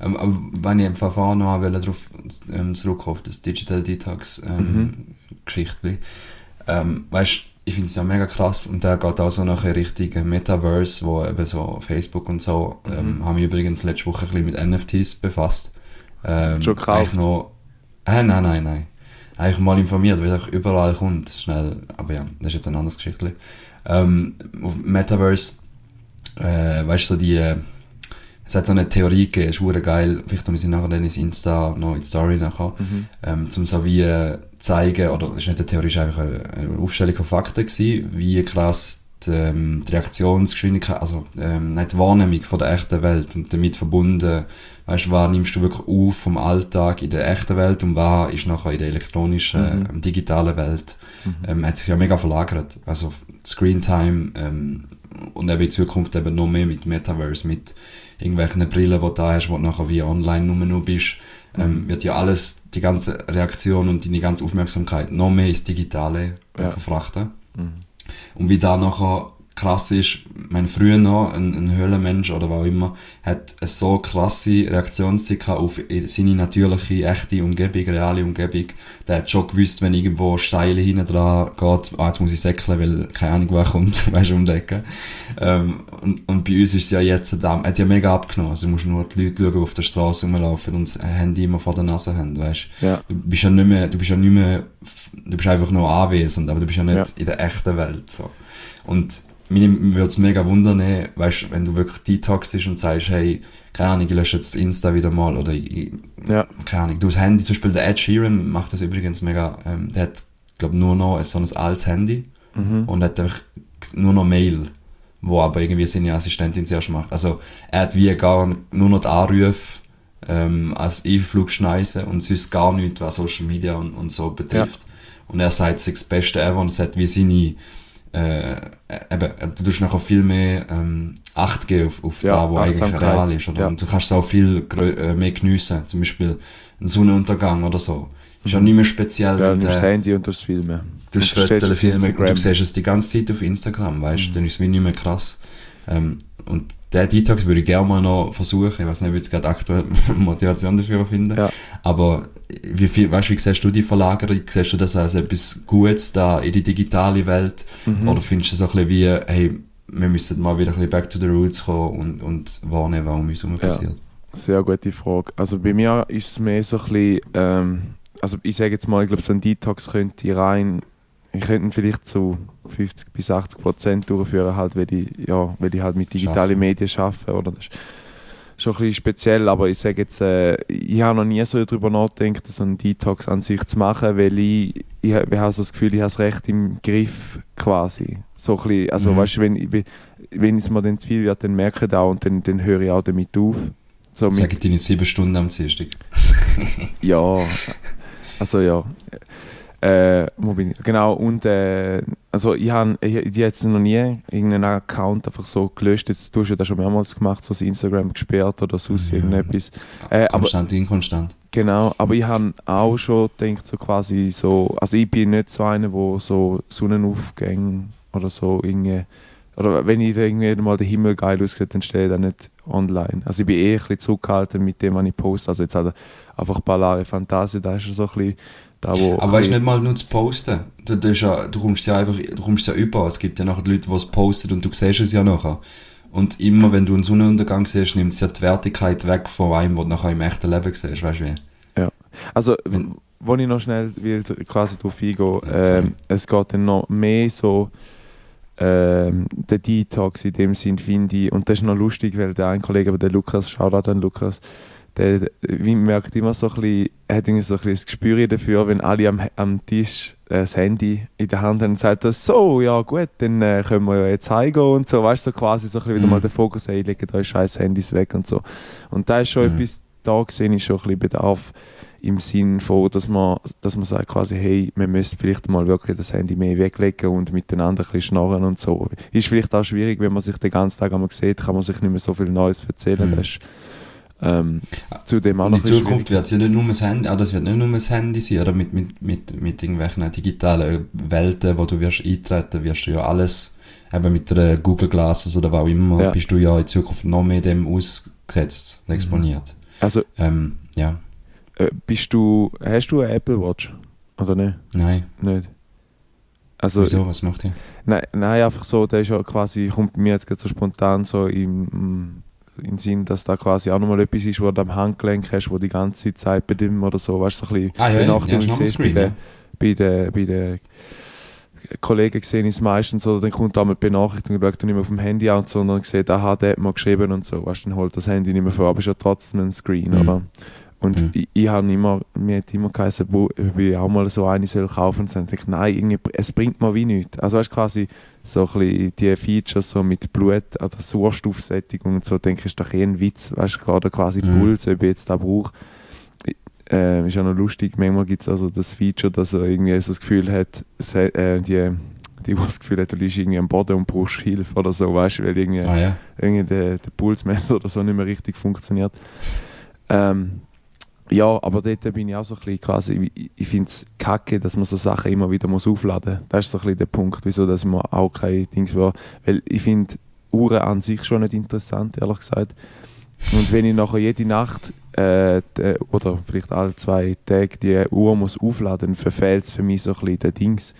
Ähm, aber wenn ich im Verfahren noch darauf ähm, zurückkomme, auf das Digital Detox ähm, mhm. Ähm, weißt ich finde es ja mega krass und der geht auch so nach Richtung Metaverse, wo eben so Facebook und so, mhm. ähm, haben wir übrigens letzte Woche ein bisschen mit NFTs befasst. Ähm, Schon gekauft? Noch, äh, nein, nein, nein. Eigentlich mal informiert, weil es überall kommt, schnell, aber ja, das ist jetzt ein anderes Geschichte. Ähm, auf Metaverse, äh, weißt du, so die, äh, es hat so eine Theorie gegeben, ist geil, vielleicht tun wir sie nachher dann ins Insta noch in die Story nachher, mhm. ähm, zum so wie äh, zeigen, oder das ist nicht eine Theorie, es war einfach eine Aufstellung von Fakten gewesen, wie krass die, ähm, die Reaktionsgeschwindigkeit, also ähm, nicht die Wahrnehmung von der echten Welt und damit verbunden, weißt du, was nimmst du wirklich auf vom Alltag in der echten Welt und was ist nachher in der elektronischen, mhm. ähm, digitalen Welt, mhm. ähm, hat sich ja mega verlagert. Also Screentime ähm, und eben in Zukunft eben noch mehr mit Metaverse, mit irgendwelchen Brillen, die du da hast, wo du nachher wie online nur noch bist, ähm, wird ja alles, die ganze Reaktion und deine ganze Aufmerksamkeit noch mehr ins Digitale äh, ja. verfrachten. Mhm. Und wie da nachher krass ist, mein früher noch, ein, ein Höhlenmensch oder was auch immer, hat eine so krasse Reaktionszeit auf seine natürliche, echte Umgebung, reale Umgebung. Der hat schon gewusst, wenn irgendwo Steile hinten dran geht, ah, jetzt muss ich säckeln, weil keine Ahnung, wer kommt, weißt du, umdecken. Ähm, und, und bei uns ist es ja jetzt, da, hat ja mega abgenommen. Also du musst nur die Leute schauen, die auf der Straße rumlaufen und das Handy immer vor der Nase haben, weißt ja. du. bist ja nicht mehr, du bist ja nicht mehr, du bist einfach nur anwesend, aber du bist ja nicht ja. in der echten Welt, so. Und mich würde es mega wundern, weißt, wenn du wirklich detoxist und sagst, hey, keine Ahnung, ich lösche jetzt Insta wieder mal oder ich, ja. keine Ahnung, du das Handy, zum Beispiel der Ed Sheeran macht das übrigens mega, ähm, der hat, glaube nur noch so ein altes Handy mhm. und hat einfach nur noch Mail, wo aber irgendwie seine Assistentin zuerst macht. Also er hat wie gar nur noch die Anrufe ähm, als Einflugschneise und sonst gar nichts, was Social Media und, und so betrifft. Ja. Und er sagt, es ist das Beste ever und es hat wie seine äh, eben, du tust nachher viel mehr ähm, Acht geben auf, auf ja, da, wo eigentlich real ist. Oder? Ja. Und du kannst es auch viel äh, mehr geniessen. Zum Beispiel ein Sonnenuntergang oder so. Ist ja nicht mehr speziell. Ja, du das Handy und das Filme. Du hast Fotos Filme du siehst es die ganze Zeit auf Instagram, weißt du? Mhm. Dann ist es wie nicht mehr krass. Ähm, und der Detox würde ich gerne mal noch versuchen. Ich weiß nicht, ob ich jetzt gerade aktuell Motivation dafür finde. Ja. Aber wie viel, weißt wie siehst du die Verlagerung? Siehst du das als etwas Gutes da in die digitale Welt? Mhm. Oder findest du es so ein bisschen wie, hey, wir müssen mal wieder ein bisschen back to the roots kommen und, und wahrnehmen, was um uns herum Ja. passiert? Sehr gute Frage. Also bei mir ist es mehr so ein bisschen, ähm, also ich sage jetzt mal, ich glaube, so ein Detox könnte rein, ich könnte ihn vielleicht zu 50 bis 80 Prozent durchführen, halt, weil ich, ja, weil ich halt mit digitalen. Medien arbeite. Oder? Das ist schon ein bisschen speziell, aber ich sage jetzt, äh, ich habe noch nie so darüber nachgedacht, so einen Detox an sich zu machen, weil ich, ich, ich habe so das Gefühl, ich habe es recht im Griff quasi. So ein bisschen, also Mhm. weißt du, wenn, ich- wenn, wenn es mir dann zu viel wird, dann merke ich das auch und dann, dann höre ich auch damit auf. So mit, Sag ich deine sieben Stunden am Dienstag. ja, also ja. Äh, wo bin ich? Genau, und äh, also ich habe ich, jetzt noch nie irgendeinen Account einfach so gelöscht. Jetzt, du hast ja das schon mehrmals gemacht, so das Instagram gesperrt oder sonst Ja. irgendetwas. Äh, aber Konstant, inkonstant. Genau, aber ich habe auch schon gedacht, so quasi so, also ich bin nicht so einer, wo so Sonnenaufgänge oder so irgendwie, oder wenn ich irgendwie mal der Himmel geil aussieht, dann stehe ich da nicht online. Also ich bin eh ein bisschen zurückgehalten mit dem, was ich poste. Also jetzt halt einfach Ballare Fantasie, da ist so ein bisschen da, wo... Aber weißt du nicht mal nur zu posten? Du, du, ja, du kommst ja einfach, du kommst ja über. Es gibt ja nachher Leute, die es posten und du siehst es ja nachher. Und immer wenn du einen Sonnenuntergang siehst, nimmt es ja die Wertigkeit weg von einem, was du nachher im echten Leben siehst, weißt du wie? Also, Wenn- wo ich noch schnell will, quasi drauf eingehen, Ja, ähm, es geht dann noch mehr so ähm, der Detox in dem Sinn, finde ich, und das ist noch lustig, weil der ein Kollege, aber der Lukas, Shoutout an Lukas, der, wie merkt immer so ein bisschen, hat irgendwie so ein bisschen das Gespür dafür, wenn alle am, am Tisch äh, das Handy in der Hand haben und sagt so, ja gut, dann äh, können wir ja jetzt heimgehen und so, weißt du, so quasi so ein bisschen wieder Mhm. mal den Fokus, hey, legt eure scheiß Handys weg und so. Und da ist schon Mhm. etwas, da sehe ich schon ein bisschen Bedarf im Sinn von, dass man, dass man sagt quasi, hey, wir müssen vielleicht mal wirklich das Handy mehr weglegen und miteinander ein bisschen schnarren und so. Ist vielleicht auch schwierig, wenn man sich den ganzen Tag einmal sieht, kann man sich nicht mehr so viel Neues erzählen. Mhm. Das ist, ähm, zudem auch noch in ein Zukunft wird es ja nicht nur das Handy, ah, das wird nicht nur das Handy sein, oder mit, mit, mit, mit irgendwelchen digitalen Welten, wo du wirst eintreten, wirst du ja alles, eben mit der Google Glasses oder was auch immer, Ja. bist du ja in Zukunft noch mehr dem ausgesetzt, und exponiert. Also, Ähm, ja, äh, bist du, hast du eine Apple Watch? Oder nicht? nein, Nicht. Also, wieso, was macht ihr? Nein, nein, einfach so, der ist ja quasi, kommt mir jetzt so spontan so im, im in Sinn, dass da quasi auch nochmal etwas ist, wo du am Handgelenk hast, wo die ganze Zeit bei dem oder so, weißt du, so ein bisschen Ah ja, ja, ja, Benachrichtigung bei Screen, den, ja. bei den, bei den Kollegen gesehen ist meistens so, dann kommt da mal die Benachrichtigung, schaut nicht mehr auf dem Handy an, sondern sieht, aha, der hat mal geschrieben und so, weißt du, dann holt das Handy nicht mehr vor, aber ist ja trotzdem ein Screen, Mhm. oder? Und Mhm. ich, ich habe immer, mir hat immer geheißen, ob ich auch mal so eine soll kaufen und dann denke ich, nein, irgendwie, es bringt mir wie nichts. Also weißt du, quasi so ein bisschen die Features so mit Blut oder Sauerstoffsättigung und so, denke ich, ist doch eh ein Witz, weißt du, gerade quasi Mhm. Puls, ob ich jetzt da brauche. Äh, ist ja noch lustig, manchmal gibt es also das Feature, dass er irgendwie so das Gefühl hat, es äh, die, die, die das Gefühl hat, du liegst irgendwie am Boden und brauchst Hilfe oder so, weißt du, weil irgendwie Ah ja. irgendwie der, der Pulsmesser oder so nicht mehr richtig funktioniert. Ähm, ja, aber dort bin ich auch so ein bisschen quasi, ich, finde es kacke, dass man so Sachen immer wieder muss aufladen muss. Das ist so ein bisschen der Punkt, wieso dass man auch keine Dings war. Weil ich finde Uhren an sich schon nicht interessant, ehrlich gesagt. Und wenn ich nachher jede Nacht äh, de, oder vielleicht alle zwei Tage die Uhr muss aufladen, verfehlt es für mich so ein bisschen den Dings.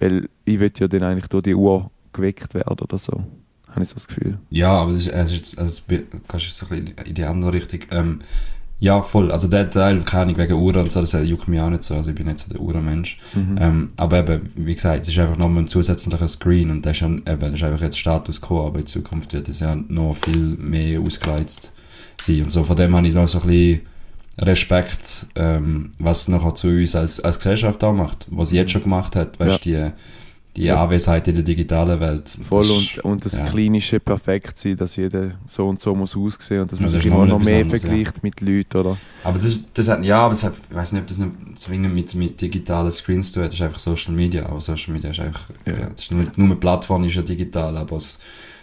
Weil ich will ja dann eigentlich durch die Uhr geweckt werden oder so. Habe ich so das Gefühl. Ja, aber das ist, also jetzt, also das kannst du so ein bisschen in die andere Richtung. Ähm, ja, voll. Also der Teil, keine Ahnung, wegen Uhren und so, das juckt mich auch nicht so. Also ich bin nicht so der Uhrenmensch. Mhm. Ähm, aber eben, wie gesagt, es ist einfach nochmal ein zusätzlicher Screen und das ist, ja, eben, das ist einfach jetzt Status Quo, aber in Zukunft wird es ja noch viel mehr ausgereizt sein. Und so, von dem habe ich noch so ein bisschen Respekt, ähm, was nachher zu uns als, als Gesellschaft auch macht. Was sie jetzt schon gemacht hat, weißt du, die, die Ja. Anwesenheit in der digitalen Welt. Voll das und, und das ja. klinische perfekt sein, dass jeder so und so muss aussehen und dass man Ja, das sich immer noch mehr anderes, vergleicht mit Leuten, oder? Aber das, das hat, ja, aber es hat, ich weiß nicht, ob das nicht zwingend mit, mit digitalen Screens zu tun hat, das ist einfach Social Media, aber Social Media ist einfach, Ja. ja. das ist nur, nur eine Plattform ist ja digital, aber es,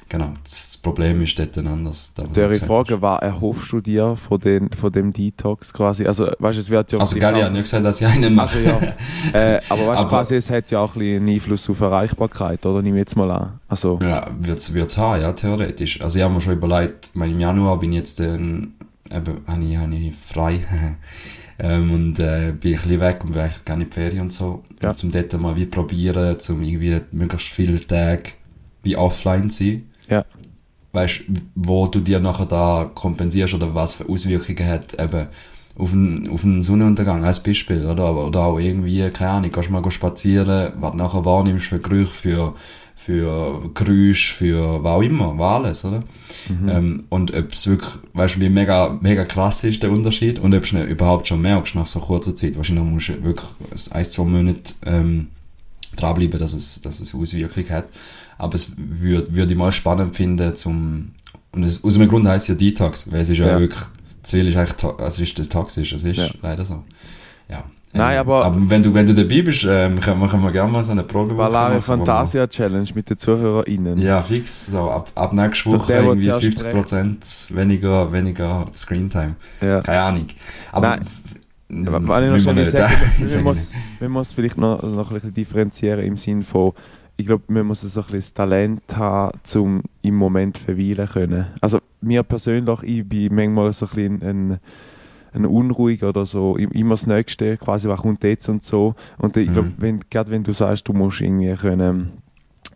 genau, das Problem ist dort ein du Der Frage, was erhoffst du dir von, den, von dem Detox quasi? Also, weißt du, es wird ja... Also, geil, ich habe nicht gesagt, dass ich einen mache. Also, ja. äh, aber weißt du, quasi, es hat ja auch ein einen Einfluss auf Erreichbarkeit, oder? Nehme ich jetzt mal an. Also, Ja, wird's, wird's haben, ja, theoretisch. Also ich habe mir schon überlegt, ich meine, im Januar bin ich jetzt dann, eben, habe ich, habe ich frei. Ähm, und äh, bin ein bisschen weg und will eigentlich gerne in die Ferien und so. Ja. Ja. Zum dort mal wie probieren, zum irgendwie möglichst viele Tage wie offline zu sein. Ja. Weißt wo du dir nachher da kompensierst oder was für Auswirkungen hat eben auf einen, auf einen Sonnenuntergang als Beispiel, oder? Oder auch irgendwie, keine Ahnung, gehst mal spazieren, was du nachher wahrnimmst für Gerüche, für, für Geräusche, für was auch immer, was alles, oder? Ähm, und ob es wirklich, weißt du, wie mega, mega krass ist der Unterschied und ob du überhaupt schon merkst nach so kurzer Zeit. Wahrscheinlich musst du wirklich ein, zwei Monate ähm, dranbleiben, dass es, dass es Auswirkungen hat. Aber es würde würd ich mal spannend finden, zum, und es, aus einem Grund heisst es ja Detox, weil es ist ja, Ja. wirklich, Ziel ist eigentlich, es ist das toxisch, es ist Ja. leider so. Ja. Nein, Ähm, aber- aber wenn du, wenn du dabei bist, ähm, können, wir- können wir gerne mal so eine Probe machen, wir- Fantasia Challenge mit den ZuhörerInnen. ja, fix. So, ab, ab nächster Und Woche irgendwie zuerst 50% weniger, weniger Screentime. Ja. Keine Ahnung. Aber Nein. Ja, Was ich noch sagen, nicht. man muss vielleicht noch, noch ein bisschen differenzieren im Sinn von, ich glaube, man muss so ein bisschen das Talent haben, um im Moment verweilen können. Also mir persönlich, ich bin manchmal so ein bisschen ein, ein unruhig oder so, im- immer das Nächste, quasi, was kommt jetzt und so. Und ich glaube, Mhm. wenn, gerade wenn du sagst, du musst irgendwie können,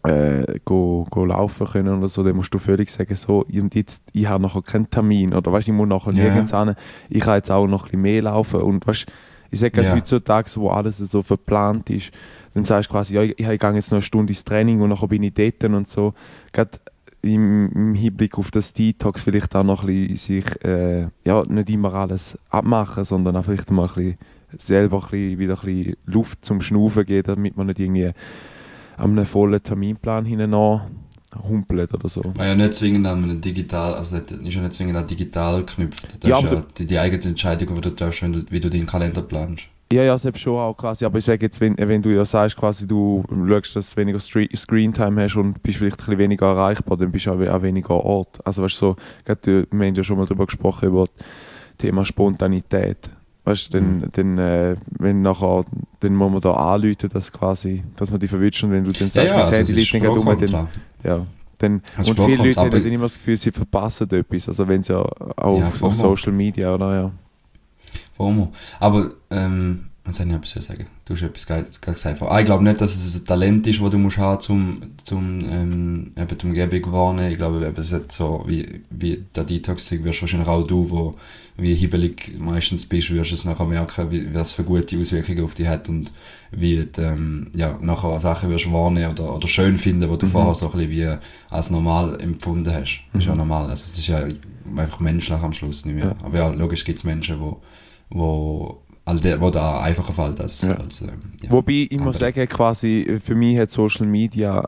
äh, go, go laufen können oder so, dann musst du völlig sagen, so, und jetzt, ich habe nachher keinen Termin oder weißt, ich muss nachher Ja. nirgends hin, ich kann jetzt auch noch ein bisschen mehr laufen und weißt, ich sage Ja. heutzutage, wo alles so verplant ist, dann sagst du quasi, ja, ich, ich gehe jetzt noch eine Stunde ins Training und nachher bin ich dort und so. Gerade im, im Hinblick auf das Detox vielleicht auch noch ein bisschen sich, äh, ja, nicht immer alles abmachen, sondern auch vielleicht mal ein bisschen selber ein bisschen, wieder ein bisschen Luft zum Schnaufen geben, damit man nicht irgendwie an einem vollen Terminplan hinten humpelt oder so. War ja nicht zwingend an einem digital, also ist ja nicht zwingend an digital geknüpft. Das Ja, ist ja die, die eigene Entscheidung, die du triffst, wenn du, wie du deinen Kalender planst. Ja, ja, selbst schon auch quasi. Aber ich sage jetzt, wenn, wenn du ja sagst, quasi du schaust, dass du weniger Screentime hast und bist vielleicht ein bisschen weniger erreichbar, dann bist du auch, auch weniger Ort. Also weißt du, so, gerade, wir haben ja schon mal darüber gesprochen, über das Thema Spontanität. Weißt du, dann, Mhm. dann, äh, wenn nachher, dann muss man da anrufen, dass quasi, dass man die verwünscht und wenn du dann sagst, mein also es Handy liegt dann gerade um, dann, ja. Dann, Es ist und viele Leute haben dann immer das Gefühl, sie verpassen etwas. Also wenn sie ja auch Ja, auf, auf Social Media, oder ja. FOMO. Aber, ähm, was soll ich etwas sagen? Du hast etwas gerade gesagt. Ah, ich glaube nicht, dass es ein Talent ist, das du musst haben, zum, zum, ähm, eben die Umgebung warnen. Ich glaube, eben, es so, wie, wie der Detox wirst wahrscheinlich auch du, wo wie hibbelig meistens bist, wirst du es nachher merken, wie, was für gute Auswirkungen auf dich hat und wie du, ähm, ja, nachher Sachen wirst warnen oder, oder schön finden, die du Mhm. vorher so ein bisschen wie als normal empfunden hast. Das ist ja Mhm. normal. Also, das ist ja einfach menschlich am Schluss nicht mehr. Ja. Aber ja, logisch gibt es Menschen, wo, wo, der, wo da einfacher fällt als, Ja. als ähm, ja. Wobei ich muss andere. sagen, quasi für mich hat Social Media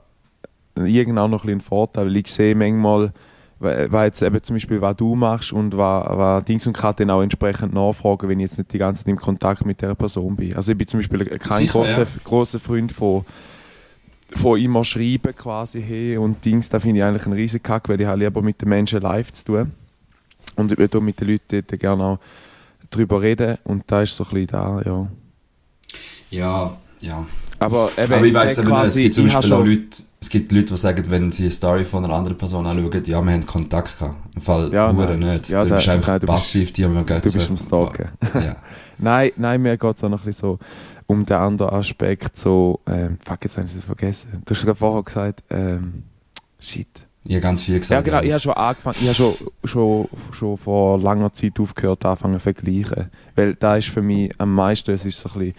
irgendwann auch noch ein einen Vorteil, weil ich sehe manchmal, wa- was jetzt eben zum Beispiel, was du machst und was, was Dings und kann dann auch entsprechend nachfragen, wenn ich jetzt nicht die ganze Zeit im Kontakt mit der Person bin. Also ich bin zum Beispiel kein großer ja. großer Freund von von immer schreiben quasi hey und Dings, da finde ich eigentlich einen riesen Kack, weil ich habe lieber mit den Menschen live zu tun und ich würde mit den Leuten dort gerne auch drüber reden und da ist so ein bisschen da, ja. Ja, ja. Aber, eben, Aber ich weiss sag eben, es gibt zum Beispiel auch Leute, es gibt Leute, die sagen, wenn sie eine Story von einer anderen Person anschauen, ja, wir haben Kontakt gehabt. Im Fall Ja, Hure nein. nicht. Ja, du bist einfach nein, du bist- passiv, die haben Du bist am Stalken. Ja. Nein, nein, mir geht es auch noch ein bisschen so um den anderen Aspekt, so, ähm, fuck, jetzt habe ich es vergessen. Du hast gerade vorher gesagt, ähm, shit. Ich habe ganz viel Ja, gesagt. genau, ich habe schon angefangen, ich habe schon, schon, schon vor langer Zeit aufgehört, anfangen zu vergleichen. Weil da ist für mich am meisten, es ist so ein bisschen,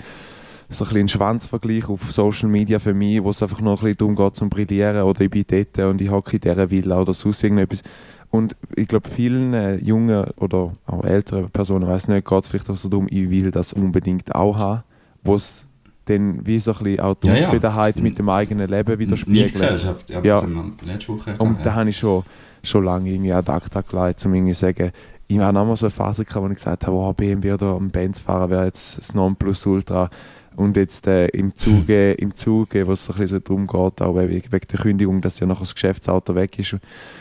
so ein, bisschen ein Schwanzvergleich auf Social Media für mich, wo es einfach nur ein bisschen darum geht, zum Brillieren oder ich bin dort und ich hocke in dieser Villa oder sonst irgendetwas. Und ich glaube, vielen äh, jungen oder auch älteren Personen, weiß nicht, geht es vielleicht auch so darum, ich will das unbedingt auch haben, wo es dann wie so ein bisschen auch die Ja, ja. Unzufriedenheit mit dem eigenen Leben widerspiegelt. Gesellschaft. Ja, Ja. letzte Woche Und da ja. habe ich schon, schon lange irgendwie ad acta gelegt, um irgendwie zu sagen, ich habe auch mal so eine Phase gehabt, wo ich gesagt habe, oh, BMW oder ein Benz fahren wäre jetzt das Nonplusultra. Und jetzt äh, im Zuge, im Zuge, wo es so ein bisschen so darum geht, auch wegen, der Kündigung, dass ja nachher das Geschäftsauto weg ist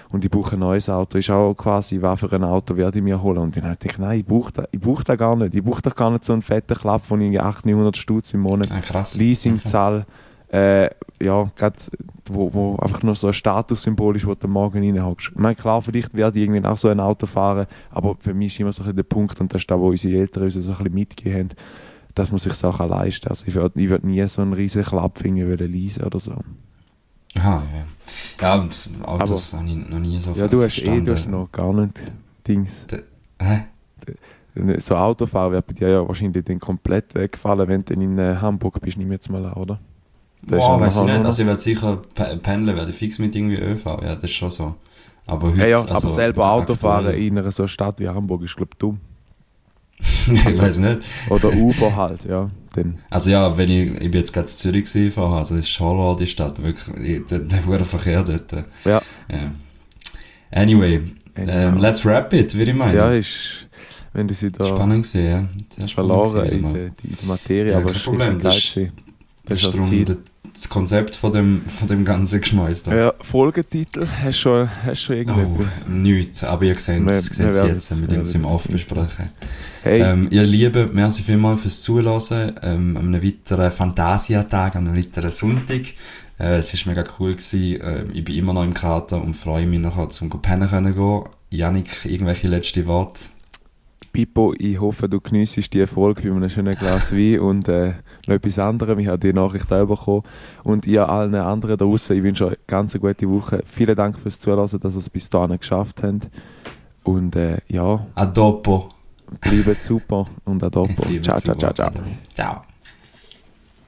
und ich brauche ein neues Auto, ist auch quasi, was für ein Auto werde ich mir holen. Und dann dachte ich, nein, ich brauche das, ich brauche das gar nicht. Ich brauche doch gar nicht so einen fetten Klapp von irgendwie 800, 900 Stutz im Monat. Ah, krass. Leasing Okay. zahl, äh, ja, gerade wo, wo einfach nur so ein Statussymbol ist, wo du Morgen reinhockst. Ich meine, klar, vielleicht werde ich irgendwann auch so ein Auto fahren, aber für mich ist immer so ein bisschen der Punkt, und das ist da, wo unsere Eltern uns so ein bisschen mitgegeben haben, dass man sich auch leisten kann. Also ich würde würd nie so einen riesen Klappfinger leisen oder so. Aha, ja. Ja, das Autos habe ich noch nie so Ja, du hast eh, du hast noch gar nicht Dings. De, hä? So Autofahren wird bei dir ja wahrscheinlich dann komplett wegfallen, wenn du in äh, Hamburg bist, nimm jetzt mal an, oder? Das Boah, weiß ich nicht. Also ich werde sicher pendeln, werde fix mit irgendwie ÖV, ja, das ist schon so. Aber heute, ja, ja, also, aber selber Auto fahren in einer so Stadt wie Hamburg ist, glaube ich, dumm. ich weiß nicht. Oder Uber halt, ja. Dann. Also ja, wenn ich, ich bin jetzt gerade in Zürich gewesen, also es ist schon die Stadt, wirklich, der, der wurde Verkehr dort. Ja. ja. Anyway, ähm, let's wrap it, würde ich meinen. Ja, ist, wenn du sie da... Spannend gesehen, ja. Sehr verloren in, die, die Materie, ja, aber kein Problem, das, ist, das, das ist das Konzept von dem, von dem ganzen Geschmäus Ja, Folgetitel, hast du schon, hast schon irgendetwas? Oh, nichts, aber ihr seht es jetzt, wir uns im Off besprechen. Hey. Ähm, ihr Lieben, merci vielmals fürs Zuhören, ähm, an einem weiteren Fantasia-Tag, an einem weiteren Sonntag. Äh, es war mega cool gewesen, äh, ich bin immer noch im Kater und freue mich nachher zum Pennen können gehen. Janik, irgendwelche letzte Worte? Pippo, ich hoffe, du geniessest die Erfolg bei einem schönen Glas Wein und äh, noch etwas anderes. Ich habe die Nachricht auch bekommen. Und ihr allen anderen da draußen, ich wünsche euch eine ganz gute Woche. Vielen Dank fürs Zuhören, dass ihr es bis dahin geschafft habt. Und äh, ja. A dopo. Bleibt super und a dopo. Ciao, ciao, ciao, ciao. Ciao.